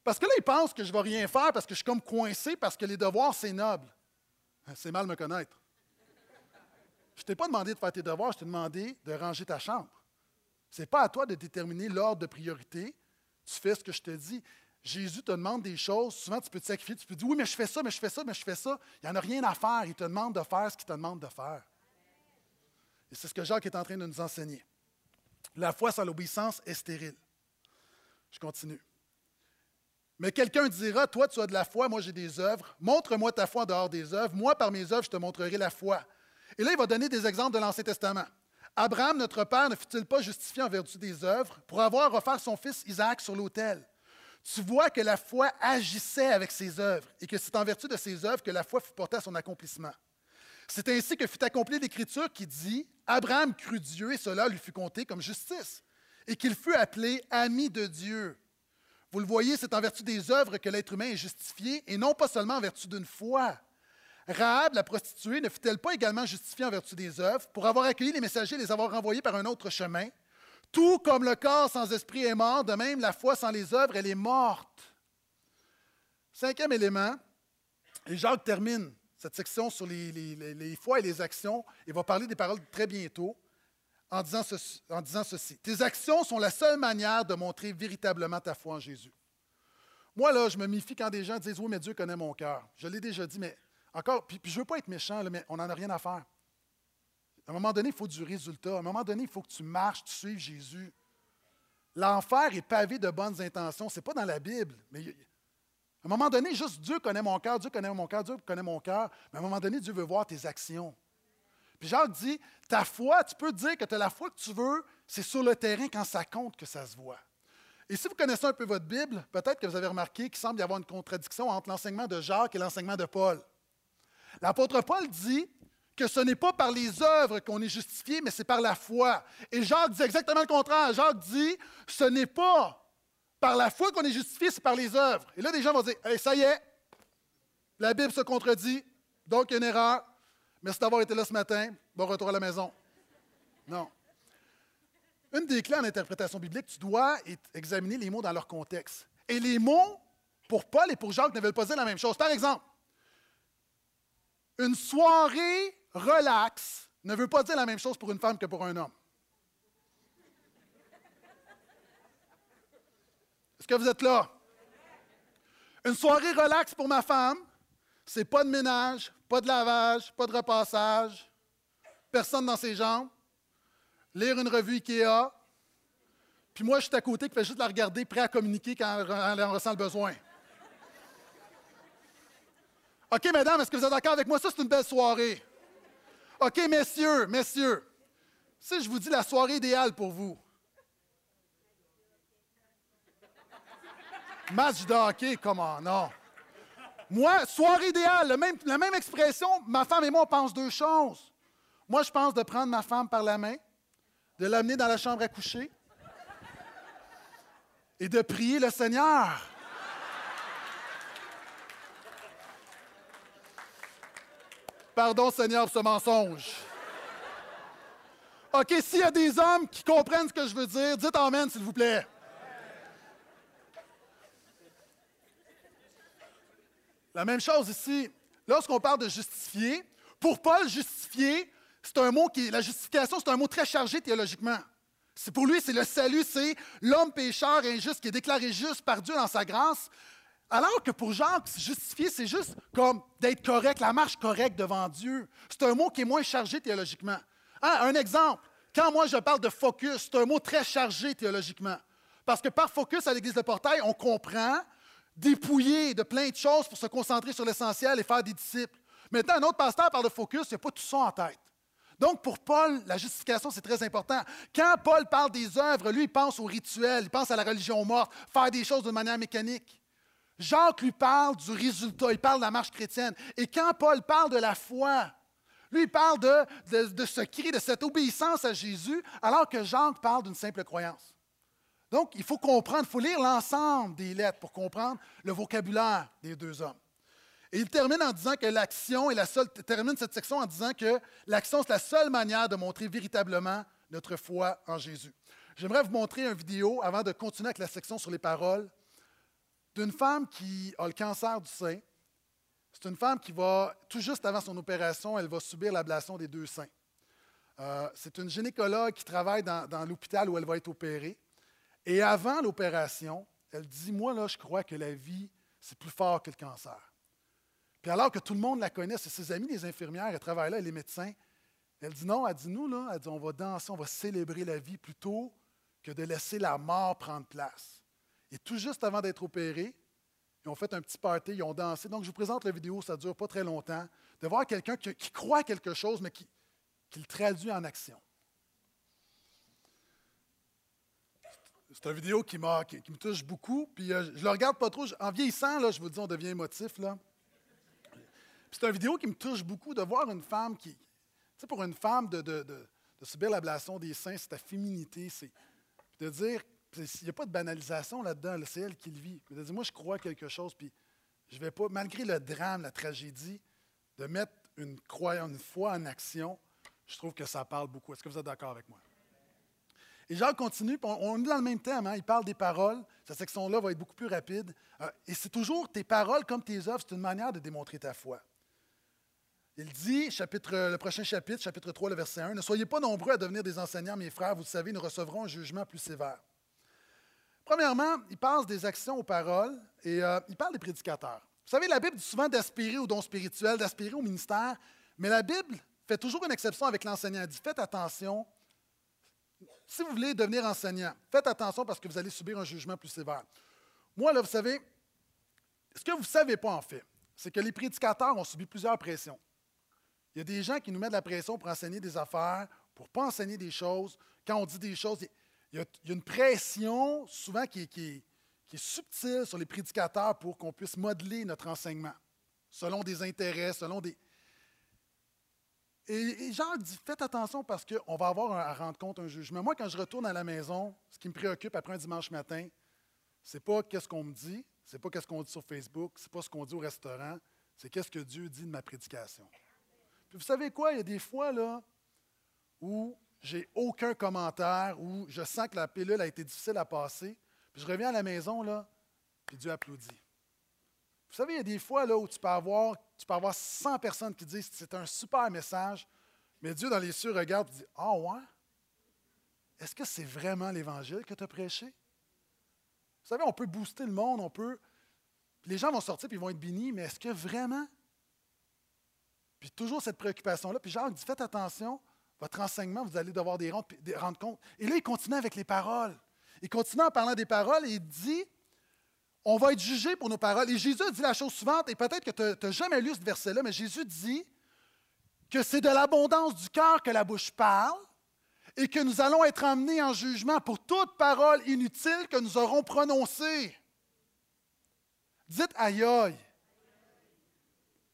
Parce que là, ils pensent que je ne vais rien faire parce que je suis comme coincé parce que les devoirs, c'est noble. Hein, c'est mal me connaître. Je ne t'ai pas demandé de faire tes devoirs, je t'ai demandé de ranger ta chambre. Ce n'est pas à toi de déterminer l'ordre de priorité. Tu fais ce que je te dis. Jésus te demande des choses, souvent tu peux te sacrifier, tu peux dire oui, mais je fais ça, mais je fais ça, mais je fais ça. Il n'y en a rien à faire. Il te demande de faire ce qu'il te demande de faire. Et c'est ce que Jacques est en train de nous enseigner. La foi sans l'obéissance est stérile. Je continue. Mais quelqu'un dira, toi tu as de la foi, moi j'ai des œuvres. Montre-moi ta foi en dehors des œuvres. Moi, par mes œuvres, je te montrerai la foi. Et là, il va donner des exemples de l'Ancien Testament. Abraham, notre père, ne fut-il pas justifié en vertu des œuvres pour avoir offert son fils Isaac sur l'autel? Tu vois que la foi agissait avec ses œuvres et que c'est en vertu de ses œuvres que la foi fut portée à son accomplissement. C'est ainsi que fut accomplie l'Écriture qui dit Abraham crut Dieu et cela lui fut compté comme justice, et qu'il fut appelé ami de Dieu. Vous le voyez, c'est en vertu des œuvres que l'être humain est justifié et non pas seulement en vertu d'une foi. Rahab, la prostituée, ne fut-elle pas également justifiée en vertu des œuvres pour avoir accueilli les messagers et les avoir renvoyés par un autre chemin? Tout comme le corps sans esprit est mort, de même la foi sans les œuvres, elle est morte. Cinquième élément, et Jacques termine cette section sur les, les, foi et les actions, et va parler des paroles très bientôt en disant, en disant ceci. Tes actions sont la seule manière de montrer véritablement ta foi en Jésus. Moi, là, je me méfie quand des gens disent Oui, mais Dieu connaît mon cœur. Je l'ai déjà dit, mais encore, puis, je ne veux pas être méchant, mais on n'en a rien à faire. À un moment donné, il faut du résultat. À un moment donné, il faut que tu marches, tu suives Jésus. L'enfer est pavé de bonnes intentions. Ce n'est pas dans la Bible, mais à un moment donné, juste Dieu connaît mon cœur, Dieu connaît mon cœur, Dieu connaît mon cœur, mais à un moment donné, Dieu veut voir tes actions. Puis Jacques dit, ta foi, tu peux dire que tu la foi que tu veux, c'est sur le terrain quand ça compte que ça se voit. Et si vous connaissez un peu votre Bible, peut-être que vous avez remarqué qu'il semble y avoir une contradiction entre l'enseignement de Jacques et l'enseignement de Paul. L'apôtre Paul dit que ce n'est pas par les œuvres qu'on est justifié, mais c'est par la foi. Et Jacques dit exactement le contraire. Jacques dit, ce n'est pas par la foi qu'on est justifié, c'est par les œuvres. Et là, des gens vont dire ça y est, la Bible se contredit, donc il y a une erreur. Merci d'avoir été là ce matin. Bon retour à la maison. Non. Une des clés en interprétation biblique, tu dois examiner les mots dans leur contexte. Et les mots, pour Paul et pour Jacques, ne veulent pas dire la même chose. Par exemple, une soirée relaxe ne veut pas dire la même chose pour une femme que pour un homme. Est-ce que vous êtes là? Une soirée relaxe pour ma femme, c'est pas de ménage, pas de lavage, pas de repassage, personne dans ses jambes, lire une revue IKEA, puis moi, je suis à côté qui fait juste la regarder, prêt à communiquer quand elle en ressent le besoin. OK, mesdames, est-ce que vous êtes d'accord avec moi? Ça, c'est une belle soirée. OK, messieurs, messieurs, si je vous dis la soirée idéale pour vous, Match de comment non? Moi, soirée idéale, la même expression, ma femme et moi, on pense deux choses. Moi, je pense de prendre ma femme par la main, de l'amener dans la chambre à coucher et de prier le Seigneur. Pardon, Seigneur, ce mensonge. OK, s'il y a des hommes qui comprennent ce que je veux dire, dites Amen, s'il vous plaît. La même chose ici. Lorsqu'on parle de justifier, pour Paul, justifier, c'est un mot qui. La justification, c'est un mot très chargé théologiquement. C'est pour lui, c'est le salut, c'est l'homme pécheur injuste qui est déclaré juste par Dieu dans sa grâce. Alors que pour Jacques, justifier, c'est juste comme d'être correct, la marche correcte devant Dieu. C'est un mot qui est moins chargé théologiquement. Hein, un exemple, quand moi je parle de focus, c'est un mot très chargé théologiquement. Parce que par focus à l'Église de Portail, on comprend dépouiller de plein de choses pour se concentrer sur l'essentiel et faire des disciples. Maintenant, un autre pasteur parle de focus, il n'y a pas tout ça en tête. Donc, pour Paul, la justification, c'est très important. Quand Paul parle des œuvres, lui, il pense au rituel, il pense à la religion morte, faire des choses de manière mécanique. Jacques lui parle du résultat, il parle de la marche chrétienne. Et quand Paul parle de la foi, lui, il parle de, de, de ce cri, de cette obéissance à Jésus, alors que Jacques parle d'une simple croyance. Donc, il faut comprendre, il faut lire l'ensemble des lettres pour comprendre le vocabulaire des deux hommes. Et il termine en disant que l'action est la seule, termine cette section en disant que l'action, c'est la seule manière de montrer véritablement notre foi en Jésus. J'aimerais vous montrer une vidéo avant de continuer avec la section sur les paroles d'une femme qui a le cancer du sein. C'est une femme qui va, tout juste avant son opération, elle va subir l'ablation des deux seins. Euh, c'est une gynécologue qui travaille dans l'hôpital où elle va être opérée. Et avant l'opération, elle dit, moi, là, je crois que la vie, c'est plus fort que le cancer. Puis alors que tout le monde la connaît, c'est ses amis, les infirmières, elles travaillent là, les médecins. Elle dit non, elle dit nous, là, elle dit on va danser, on va célébrer la vie plutôt que de laisser la mort prendre place. Et tout juste avant d'être opérés, ils ont fait un petit party, ils ont dansé. Donc, je vous présente la vidéo, ça ne dure pas très longtemps, de voir quelqu'un qui, croit quelque chose, mais qui le traduit en action. C'est une vidéo qui, qui, me touche beaucoup. Puis euh, je le regarde pas trop. En vieillissant, là, je vous dis, on devient émotif. Là. C'est une vidéo qui me touche beaucoup de voir une femme qui. Tu sais, pour une femme, de, subir l'ablation des seins, c'est ta féminité. C'est de dire. Il n'y a pas de banalisation là-dedans, c'est elle qui le vit. De dire, moi, je crois quelque chose, puis je vais pas, malgré le drame, la tragédie, de mettre une croyance, une foi en action, je trouve que ça parle beaucoup. Est-ce que vous êtes d'accord avec moi? Et Jacques continue, on, est dans le même thème, hein, il parle des paroles. Cette section-là va être beaucoup plus rapide. Euh, et c'est toujours tes paroles comme tes œuvres, c'est une manière de démontrer ta foi. Il dit, chapitre, le prochain chapitre, chapitre 3, le verset 1, Ne soyez pas nombreux à devenir des enseignants, mes frères, vous le savez, nous recevrons un jugement plus sévère. Premièrement, il passe des actions aux paroles et euh, il parle des prédicateurs. Vous savez, la Bible dit souvent d'aspirer au don spirituel, d'aspirer au ministère, mais la Bible fait toujours une exception avec l'enseignant. Elle dit Faites attention si vous voulez devenir enseignant, faites attention parce que vous allez subir un jugement plus sévère. Moi, là, vous savez, ce que vous ne savez pas en fait, c'est que les prédicateurs ont subi plusieurs pressions. Il y a des gens qui nous mettent la pression pour enseigner des affaires, pour ne pas enseigner des choses. Quand on dit des choses, il y a, une pression souvent qui est, subtile sur les prédicateurs pour qu'on puisse modeler notre enseignement selon des intérêts, selon des, et, Jacques dit faites attention parce qu'on va avoir à rendre compte un jugement. Moi, quand je retourne à la maison, ce qui me préoccupe après un dimanche matin, c'est pas qu'est-ce qu'on me dit, c'est pas qu'est-ce qu'on dit sur Facebook, c'est pas ce qu'on dit au restaurant, c'est qu'est-ce que Dieu dit de ma prédication. Puis vous savez quoi, il y a des fois là où j'ai aucun commentaire, où je sens que la pilule a été difficile à passer, puis je reviens à la maison là, puis Dieu applaudit. Vous savez, il y a des fois où tu peux, avoir, tu peux avoir 100 personnes qui disent c'est un super message, mais Dieu dans les cieux regarde et dit Ah ouais? Est-ce que c'est vraiment l'Évangile que tu as prêché Vous savez, on peut booster le monde, on peut. Les gens vont sortir et ils vont être bénis, mais est-ce que vraiment? Puis toujours cette préoccupation-là. Puis Jacques dit Faites attention, votre enseignement, vous allez devoir des rendre, des rendre compte. Et là, il continue avec les paroles. Il continue en parlant des paroles et il dit on va être jugé pour nos paroles. Et Jésus dit la chose suivante, et peut-être que tu n'as jamais lu ce verset-là, mais Jésus dit que c'est de l'abondance du cœur que la bouche parle et que nous allons être emmenés en jugement pour toute parole inutile que nous aurons prononcée. Dites aïe aïe.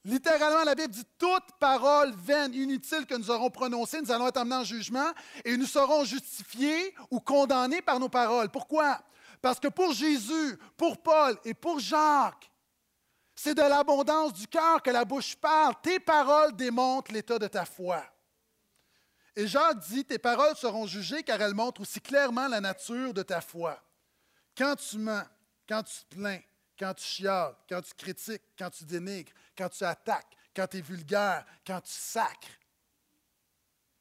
Littéralement, la Bible dit toute parole vaine, inutile que nous aurons prononcée, nous allons être emmenés en jugement et nous serons justifiés ou condamnés par nos paroles. Pourquoi? Parce que pour Jésus, pour Paul et pour Jacques, c'est de l'abondance du cœur que la bouche parle. Tes paroles démontrent l'état de ta foi. Et Jacques dit, tes paroles seront jugées car elles montrent aussi clairement la nature de ta foi. Quand tu mens, quand tu plains, quand tu chiales, quand tu critiques, quand tu dénigres, quand tu attaques, quand tu es vulgaire, quand tu sacres,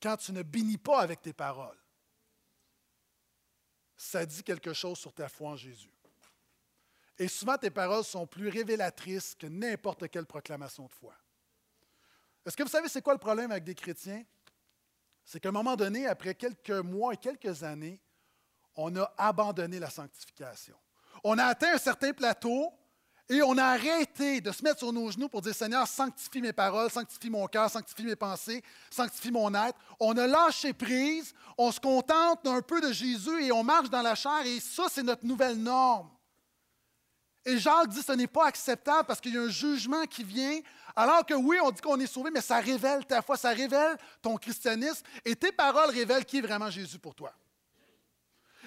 quand tu ne bénis pas avec tes paroles, ça dit quelque chose sur ta foi en Jésus. Et souvent, tes paroles sont plus révélatrices que n'importe quelle proclamation de foi. Est-ce que vous savez c'est quoi le problème avec des chrétiens? C'est qu'à un moment donné, après quelques mois et quelques années, on a abandonné la sanctification. On a atteint un certain plateau et on a arrêté de se mettre sur nos genoux pour dire Seigneur, sanctifie mes paroles, sanctifie mon cœur, sanctifie mes pensées, sanctifie mon être. On a lâché prise, on se contente d'un peu de Jésus et on marche dans la chair et ça, c'est notre nouvelle norme. Et Jacques dit ce n'est pas acceptable parce qu'il y a un jugement qui vient. Alors que oui, on dit qu'on est sauvé, mais ça révèle ta foi, ça révèle ton christianisme et tes paroles révèlent qui est vraiment Jésus pour toi.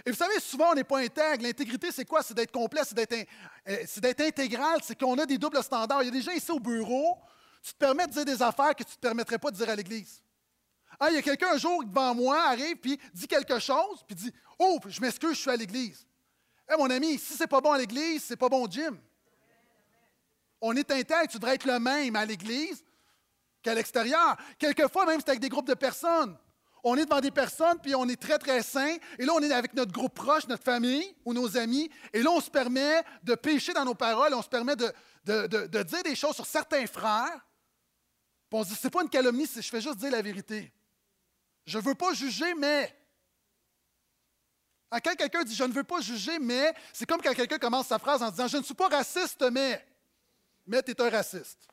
Et vous savez, souvent, on n'est pas intègre. L'intégrité, c'est quoi? C'est d'être complet, c'est d'être, euh, intégral, c'est qu'on a des doubles standards. Il y a des gens ici au bureau, tu te permets de dire des affaires que tu ne te permettrais pas de dire à l'Église. Ah, il y a quelqu'un un jour devant moi, arrive, puis dit quelque chose, puis dit Oh, je m'excuse, je suis à l'Église. Eh, mon ami, si c'est pas bon à l'Église, c'est pas bon au gym. On est intègre, tu devrais être le même à l'Église qu'à l'extérieur. Quelquefois, même, c'est avec des groupes de personnes. On est devant des personnes, puis on est très, très saint. Et là, on est avec notre groupe proche, notre famille ou nos amis. Et là, on se permet de pécher dans nos paroles, on se permet de, dire des choses sur certains frères. Puis on se dit, c'est pas une calomnie, je fais juste dire la vérité. Je ne veux pas juger, mais Quand quelqu'un dit je ne veux pas juger, mais c'est comme quand quelqu'un commence sa phrase en disant je ne suis pas raciste, mais. Mais tu es un raciste.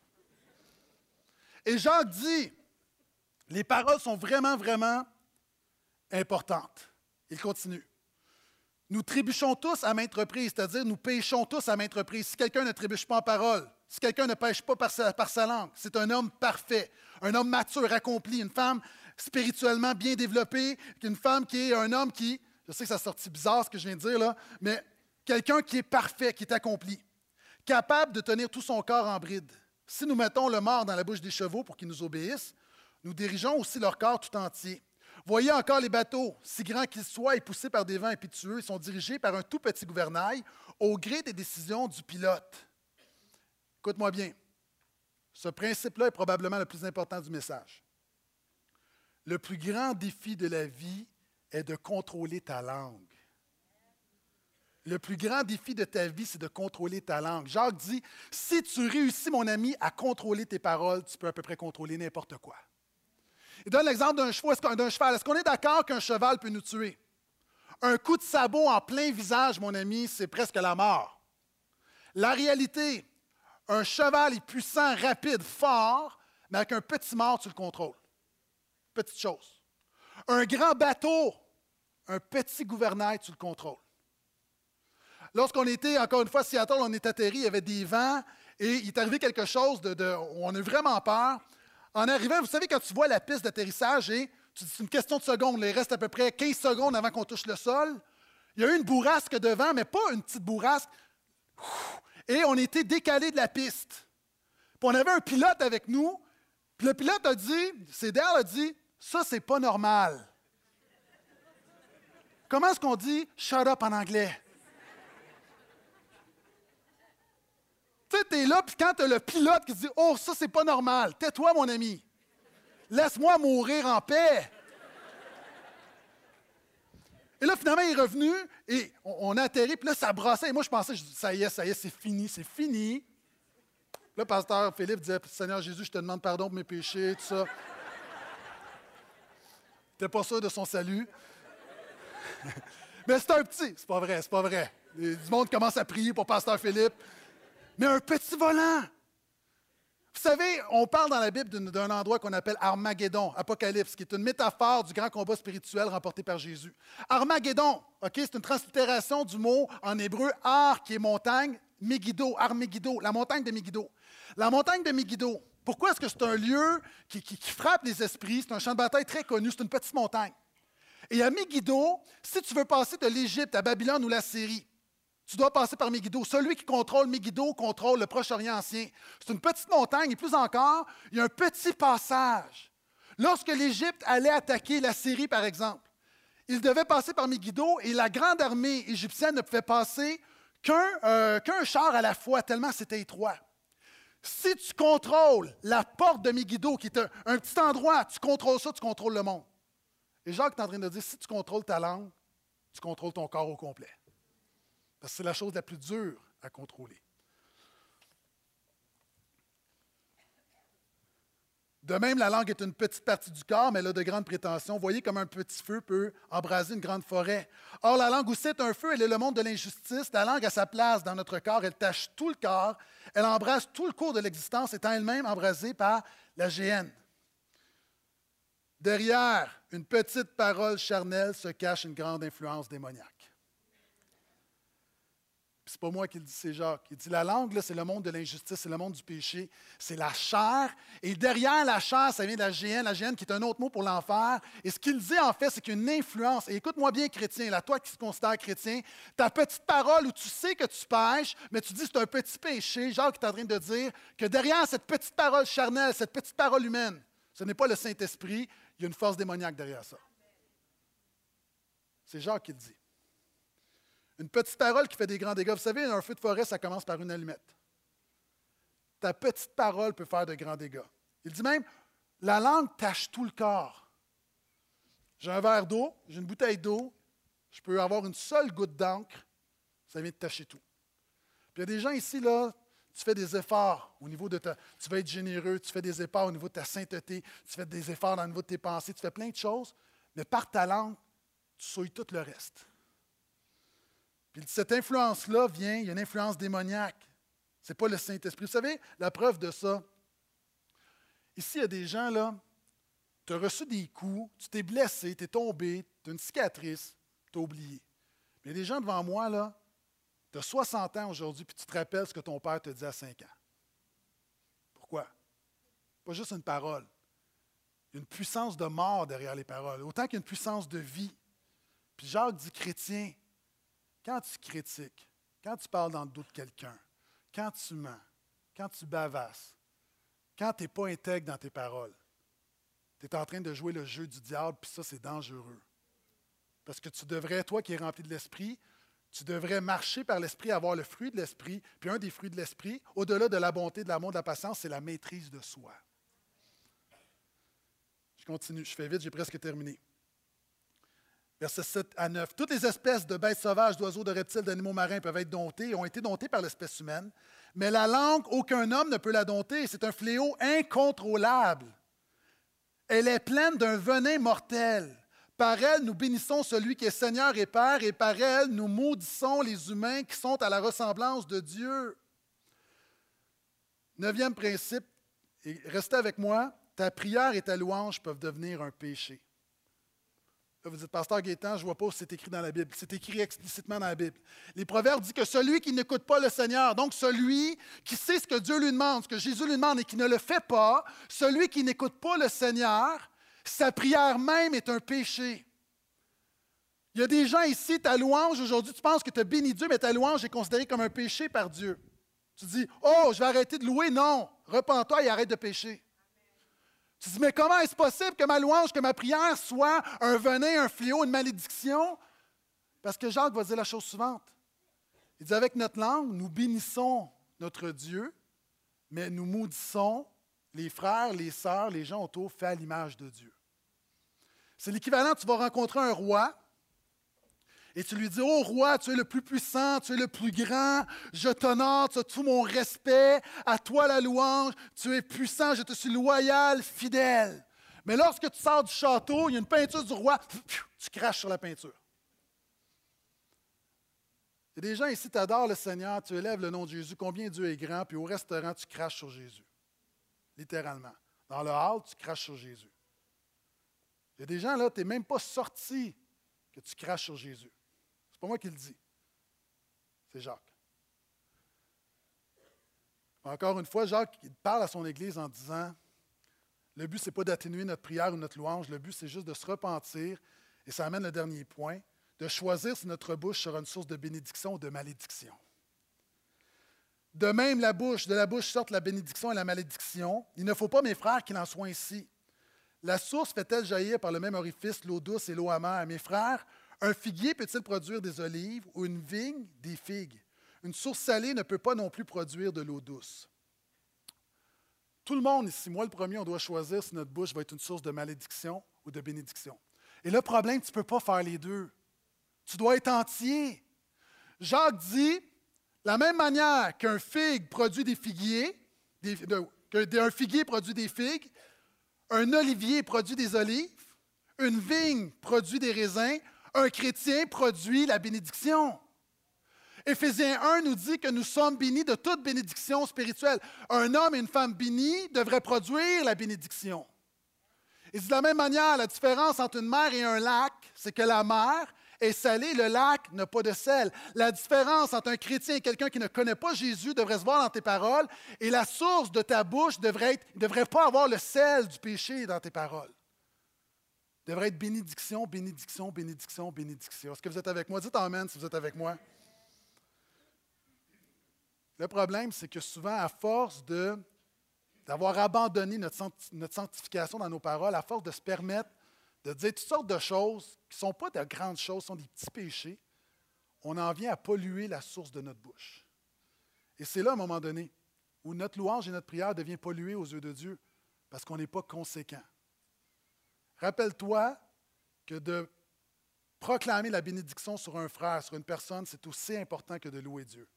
Et Jacques dit les paroles sont vraiment, vraiment importantes. Il continue. Nous trébuchons tous à maintes reprises, c'est-à-dire nous péchons tous à maintes reprises. Si quelqu'un ne trébuche pas en parole, si quelqu'un ne pêche pas par sa, langue, c'est un homme parfait, un homme mature, accompli, une femme spirituellement bien développée, une femme qui est un homme qui, je sais que ça sorti bizarre ce que je viens de dire là, mais quelqu'un qui est parfait, qui est accompli, capable de tenir tout son corps en bride. Si nous mettons le mort dans la bouche des chevaux pour qu'ils nous obéissent, nous dirigeons aussi leur corps tout entier. Voyez encore les bateaux, si grands qu'ils soient et poussés par des vents impétueux, ils sont dirigés par un tout petit gouvernail au gré des décisions du pilote. Écoute-moi bien. Ce principe-là est probablement le plus important du message. Le plus grand défi de la vie est de contrôler ta langue. Le plus grand défi de ta vie, c'est de contrôler ta langue. Jacques dit, si tu réussis, mon ami, à contrôler tes paroles, tu peux à peu près contrôler n'importe quoi. Il donne l'exemple d'un cheval. Est-ce qu'on est d'accord qu'un cheval peut nous tuer? Un coup de sabot en plein visage, mon ami, c'est presque la mort. La réalité, un cheval est puissant, rapide, fort, mais avec un petit mort, tu le contrôles. Petite chose. Un grand bateau, un petit gouvernail, tu le contrôles. Lorsqu'on était, encore une fois, à Seattle, on est atterri, il y avait des vents, et il est arrivé quelque chose de, on a vraiment peur. En arrivant, vous savez, quand tu vois la piste d'atterrissage et c'est une question de secondes, il reste à peu près 15 secondes avant qu'on touche le sol. Il y a eu une bourrasque devant, mais pas une petite bourrasque. Et on était décalé de la piste. Puis on avait un pilote avec nous. Puis le pilote a dit, Cédar a dit, ça, c'est pas normal. Comment est-ce qu'on dit shut up en anglais? Tu sais, tu es là, puis quand tu as le pilote qui dit Oh, ça, c'est pas normal, tais-toi, mon ami. Laisse-moi mourir en paix. Et là, finalement, il est revenu et on, a atterri, puis là, ça brassait. Et moi, je pensais, ça y est, ça y est, c'est fini, c'est fini. Là, pasteur Philippe disait Seigneur Jésus, je te demande pardon pour mes péchés, tout ça. n'étais pas sûr de son salut. Mais c'est un petit, c'est pas vrai, c'est pas vrai. Du monde commence à prier pour pasteur Philippe mais un petit volant. Vous savez, on parle dans la Bible d'un endroit qu'on appelle Armageddon, Apocalypse, qui est une métaphore du grand combat spirituel remporté par Jésus. Armageddon, c'est une translittération du mot en hébreu Ar, qui est montagne, Megiddo, Armegiddo, la montagne de Megiddo. La montagne de Megiddo, pourquoi est-ce que c'est un lieu qui, qui frappe les esprits? C'est un champ de bataille très connu, c'est une petite montagne. Et à Megiddo, si tu veux passer de l'Égypte à Babylone ou la Syrie, tu dois passer par Megiddo. Celui qui contrôle Megiddo contrôle le Proche-Orient ancien. C'est une petite montagne et plus encore, il y a un petit passage. Lorsque l'Égypte allait attaquer la Syrie, par exemple, il devait passer par Megiddo et la grande armée égyptienne ne pouvait passer euh, qu'un char à la fois, tellement c'était étroit. Si tu contrôles la porte de Megiddo, qui est un, un, petit endroit, tu contrôles ça, tu contrôles le monde. Et Jacques est en train de dire, si tu contrôles ta langue, tu contrôles ton corps au complet. C'est la chose la plus dure à contrôler. De même, la langue est une petite partie du corps, mais elle a de grandes prétentions. Voyez comme un petit feu peut embraser une grande forêt. Or, la langue aussi est un feu, elle est le monde de l'injustice. La langue a sa place dans notre corps, elle tâche tout le corps, elle embrasse tout le cours de l'existence, étant elle-même embrasée par la géhenne. Derrière une petite parole charnelle se cache une grande influence démoniaque c'est pas moi qui le dis, c'est Jacques. Il dit la langue, c'est le monde de l'injustice, c'est le monde du péché, c'est la chair. Et derrière la chair, ça vient de la géhenne, la géhenne qui est un autre mot pour l'enfer. Et ce qu'il dit en fait, c'est qu'une influence. Et écoute-moi bien, chrétien, là, toi qui te considères chrétien, ta petite parole où tu sais que tu pêches, mais tu dis que c'est un petit péché, Jacques est en train de dire que derrière cette petite parole charnelle, cette petite parole humaine, ce n'est pas le Saint-Esprit, il y a une force démoniaque derrière ça. C'est Jacques qui le dit. Une petite parole qui fait des grands dégâts. Vous savez, un feu de forêt, ça commence par une allumette. Ta petite parole peut faire de grands dégâts. Il dit même, la langue tâche tout le corps. J'ai un verre d'eau, j'ai une bouteille d'eau, je peux avoir une seule goutte d'encre, ça vient de tâcher tout. Puis il y a des gens ici, là, tu fais des efforts au niveau de ta. Tu vas être généreux, tu fais des efforts au niveau de ta sainteté, tu fais des efforts au niveau de tes pensées, tu fais plein de choses, mais par ta langue, tu souilles tout le reste. Puis cette influence-là vient, il y a une influence démoniaque. Ce n'est pas le Saint-Esprit. Vous savez, la preuve de ça, ici, il y a des gens, là, tu as reçu des coups, tu t'es blessé, tu es tombé, tu as une cicatrice, tu as oublié. il y a des gens devant moi, là, tu as 60 ans aujourd'hui, puis tu te rappelles ce que ton père te dit à 5 ans. Pourquoi? Pas juste une parole. Il y a une puissance de mort derrière les paroles, autant qu'il y a une puissance de vie. Puis Jacques dit chrétien, quand tu critiques, quand tu parles dans le dos de quelqu'un, quand tu mens, quand tu bavasses, quand tu n'es pas intègre dans tes paroles, tu es en train de jouer le jeu du diable, puis ça, c'est dangereux. Parce que tu devrais, toi qui es rempli de l'esprit, tu devrais marcher par l'esprit, avoir le fruit de l'esprit. Puis un des fruits de l'esprit, au-delà de la bonté, de l'amour, de la patience, c'est la maîtrise de soi. Je continue, je fais vite, j'ai presque terminé. Versets 7 à 9. Toutes les espèces de bêtes sauvages, d'oiseaux, de reptiles, d'animaux marins peuvent être domptées ont été domptées par l'espèce humaine. Mais la langue, aucun homme ne peut la dompter. C'est un fléau incontrôlable. Elle est pleine d'un venin mortel. Par elle, nous bénissons celui qui est Seigneur et Père, et par elle, nous maudissons les humains qui sont à la ressemblance de Dieu. Neuvième principe, et restez avec moi, ta prière et ta louange peuvent devenir un péché vous dites, Pasteur Gaétan, je ne vois pas où c'est écrit dans la Bible. C'est écrit explicitement dans la Bible. Les Proverbes disent que celui qui n'écoute pas le Seigneur, donc celui qui sait ce que Dieu lui demande, ce que Jésus lui demande et qui ne le fait pas, celui qui n'écoute pas le Seigneur, sa prière même est un péché. Il y a des gens ici, ta louange aujourd'hui, tu penses que tu as béni Dieu, mais ta louange est considérée comme un péché par Dieu. Tu dis, oh, je vais arrêter de louer. Non, repens-toi et arrête de pécher. Tu dis, mais comment est-ce possible que ma louange, que ma prière soit un venin, un fléau, une malédiction? Parce que Jacques va dire la chose suivante. Il dit, avec notre langue, nous bénissons notre Dieu, mais nous maudissons les frères, les sœurs, les gens autour faits à l'image de Dieu. C'est l'équivalent, tu vas rencontrer un roi, et tu lui dis, oh roi, tu es le plus puissant, tu es le plus grand, je t'honore, tu as tout mon respect, à toi la louange, tu es puissant, je te suis loyal, fidèle. Mais lorsque tu sors du château, il y a une peinture du roi, tu craches sur la peinture. Il y a des gens ici, tu adores le Seigneur, tu élèves le nom de Jésus, combien Dieu est grand, puis au restaurant, tu craches sur Jésus. Littéralement. Dans le hall, tu craches sur Jésus. Il y a des gens là, tu n'es même pas sorti que tu craches sur Jésus. C'est pas moi qui le dis. C'est Jacques. Encore une fois, Jacques parle à son Église en disant le but, ce n'est pas d'atténuer notre prière ou notre louange, le but, c'est juste de se repentir, et ça amène le dernier point, de choisir si notre bouche sera une source de bénédiction ou de malédiction. De même, la bouche, de la bouche sortent la bénédiction et la malédiction. Il ne faut pas, mes frères, qu'il en soit ainsi. La source fait-elle jaillir par le même orifice l'eau douce et l'eau amère? Mes frères, un figuier peut-il produire des olives ou une vigne? Des figues? Une source salée ne peut pas non plus produire de l'eau douce. Tout le monde ici, moi le premier, on doit choisir si notre bouche va être une source de malédiction ou de bénédiction. Et le problème, tu ne peux pas faire les deux. Tu dois être entier. Jacques dit, la même manière qu'un figue produit des figuiers, qu'un figuier produit des figues, un olivier produit des olives, une vigne produit des raisins, un chrétien produit la bénédiction. Éphésiens 1 nous dit que nous sommes bénis de toute bénédiction spirituelle. Un homme et une femme bénis devraient produire la bénédiction. Et de la même manière, la différence entre une mer et un lac, c'est que la mer est salée, le lac n'a pas de sel. La différence entre un chrétien et quelqu'un qui ne connaît pas Jésus devrait se voir dans tes paroles, et la source de ta bouche devrait ne devrait pas avoir le sel du péché dans tes paroles devrait être bénédiction, bénédiction, bénédiction, bénédiction. Est-ce que vous êtes avec moi? Dites Amen si vous êtes avec moi. Le problème, c'est que souvent, à force de, d'avoir abandonné notre, notre sanctification dans nos paroles, à force de se permettre de dire toutes sortes de choses qui ne sont pas de grandes choses, sont des petits péchés, on en vient à polluer la source de notre bouche. Et c'est là, à un moment donné, où notre louange et notre prière deviennent polluées aux yeux de Dieu, parce qu'on n'est pas conséquent. Rappelle-toi que de proclamer la bénédiction sur un frère, sur une personne, c'est aussi important que de louer Dieu.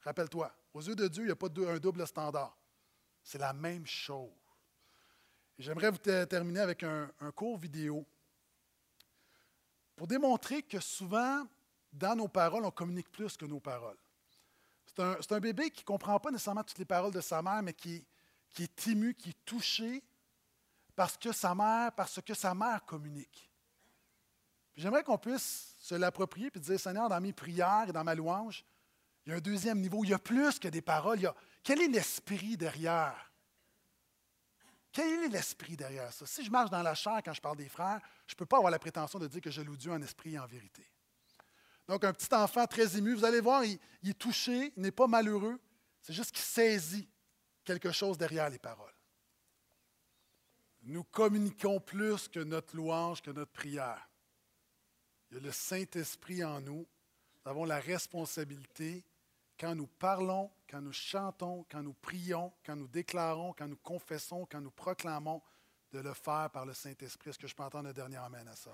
Rappelle-toi, aux yeux de Dieu, il n'y a pas un double standard. C'est la même chose. J'aimerais vous terminer avec un, court vidéo pour démontrer que souvent, dans nos paroles, on communique plus que nos paroles. C'est un, un, bébé qui ne comprend pas nécessairement toutes les paroles de sa mère, mais qui, qui est ému, qui est touché parce que sa mère, parce que sa mère communique. J'aimerais qu'on puisse se l'approprier et dire, Seigneur, dans mes prières et dans ma louange, il y a un deuxième niveau. Il y a plus que des paroles. Il y a, quel est l'esprit derrière? Quel est l'esprit derrière ça? Si je marche dans la chair quand je parle des frères, je ne peux pas avoir la prétention de dire que je loue Dieu en esprit et en vérité. Donc, un petit enfant très ému, vous allez voir, il, il est touché, il n'est pas malheureux. C'est juste qu'il saisit quelque chose derrière les paroles. Nous communiquons plus que notre louange, que notre prière. Il y a le Saint-Esprit en nous. Nous avons la responsabilité, quand nous parlons, quand nous chantons, quand nous prions, quand nous déclarons, quand nous confessons, quand nous proclamons, de le faire par le Saint-Esprit. Est-ce que je peux entendre le dernier Amen à ça?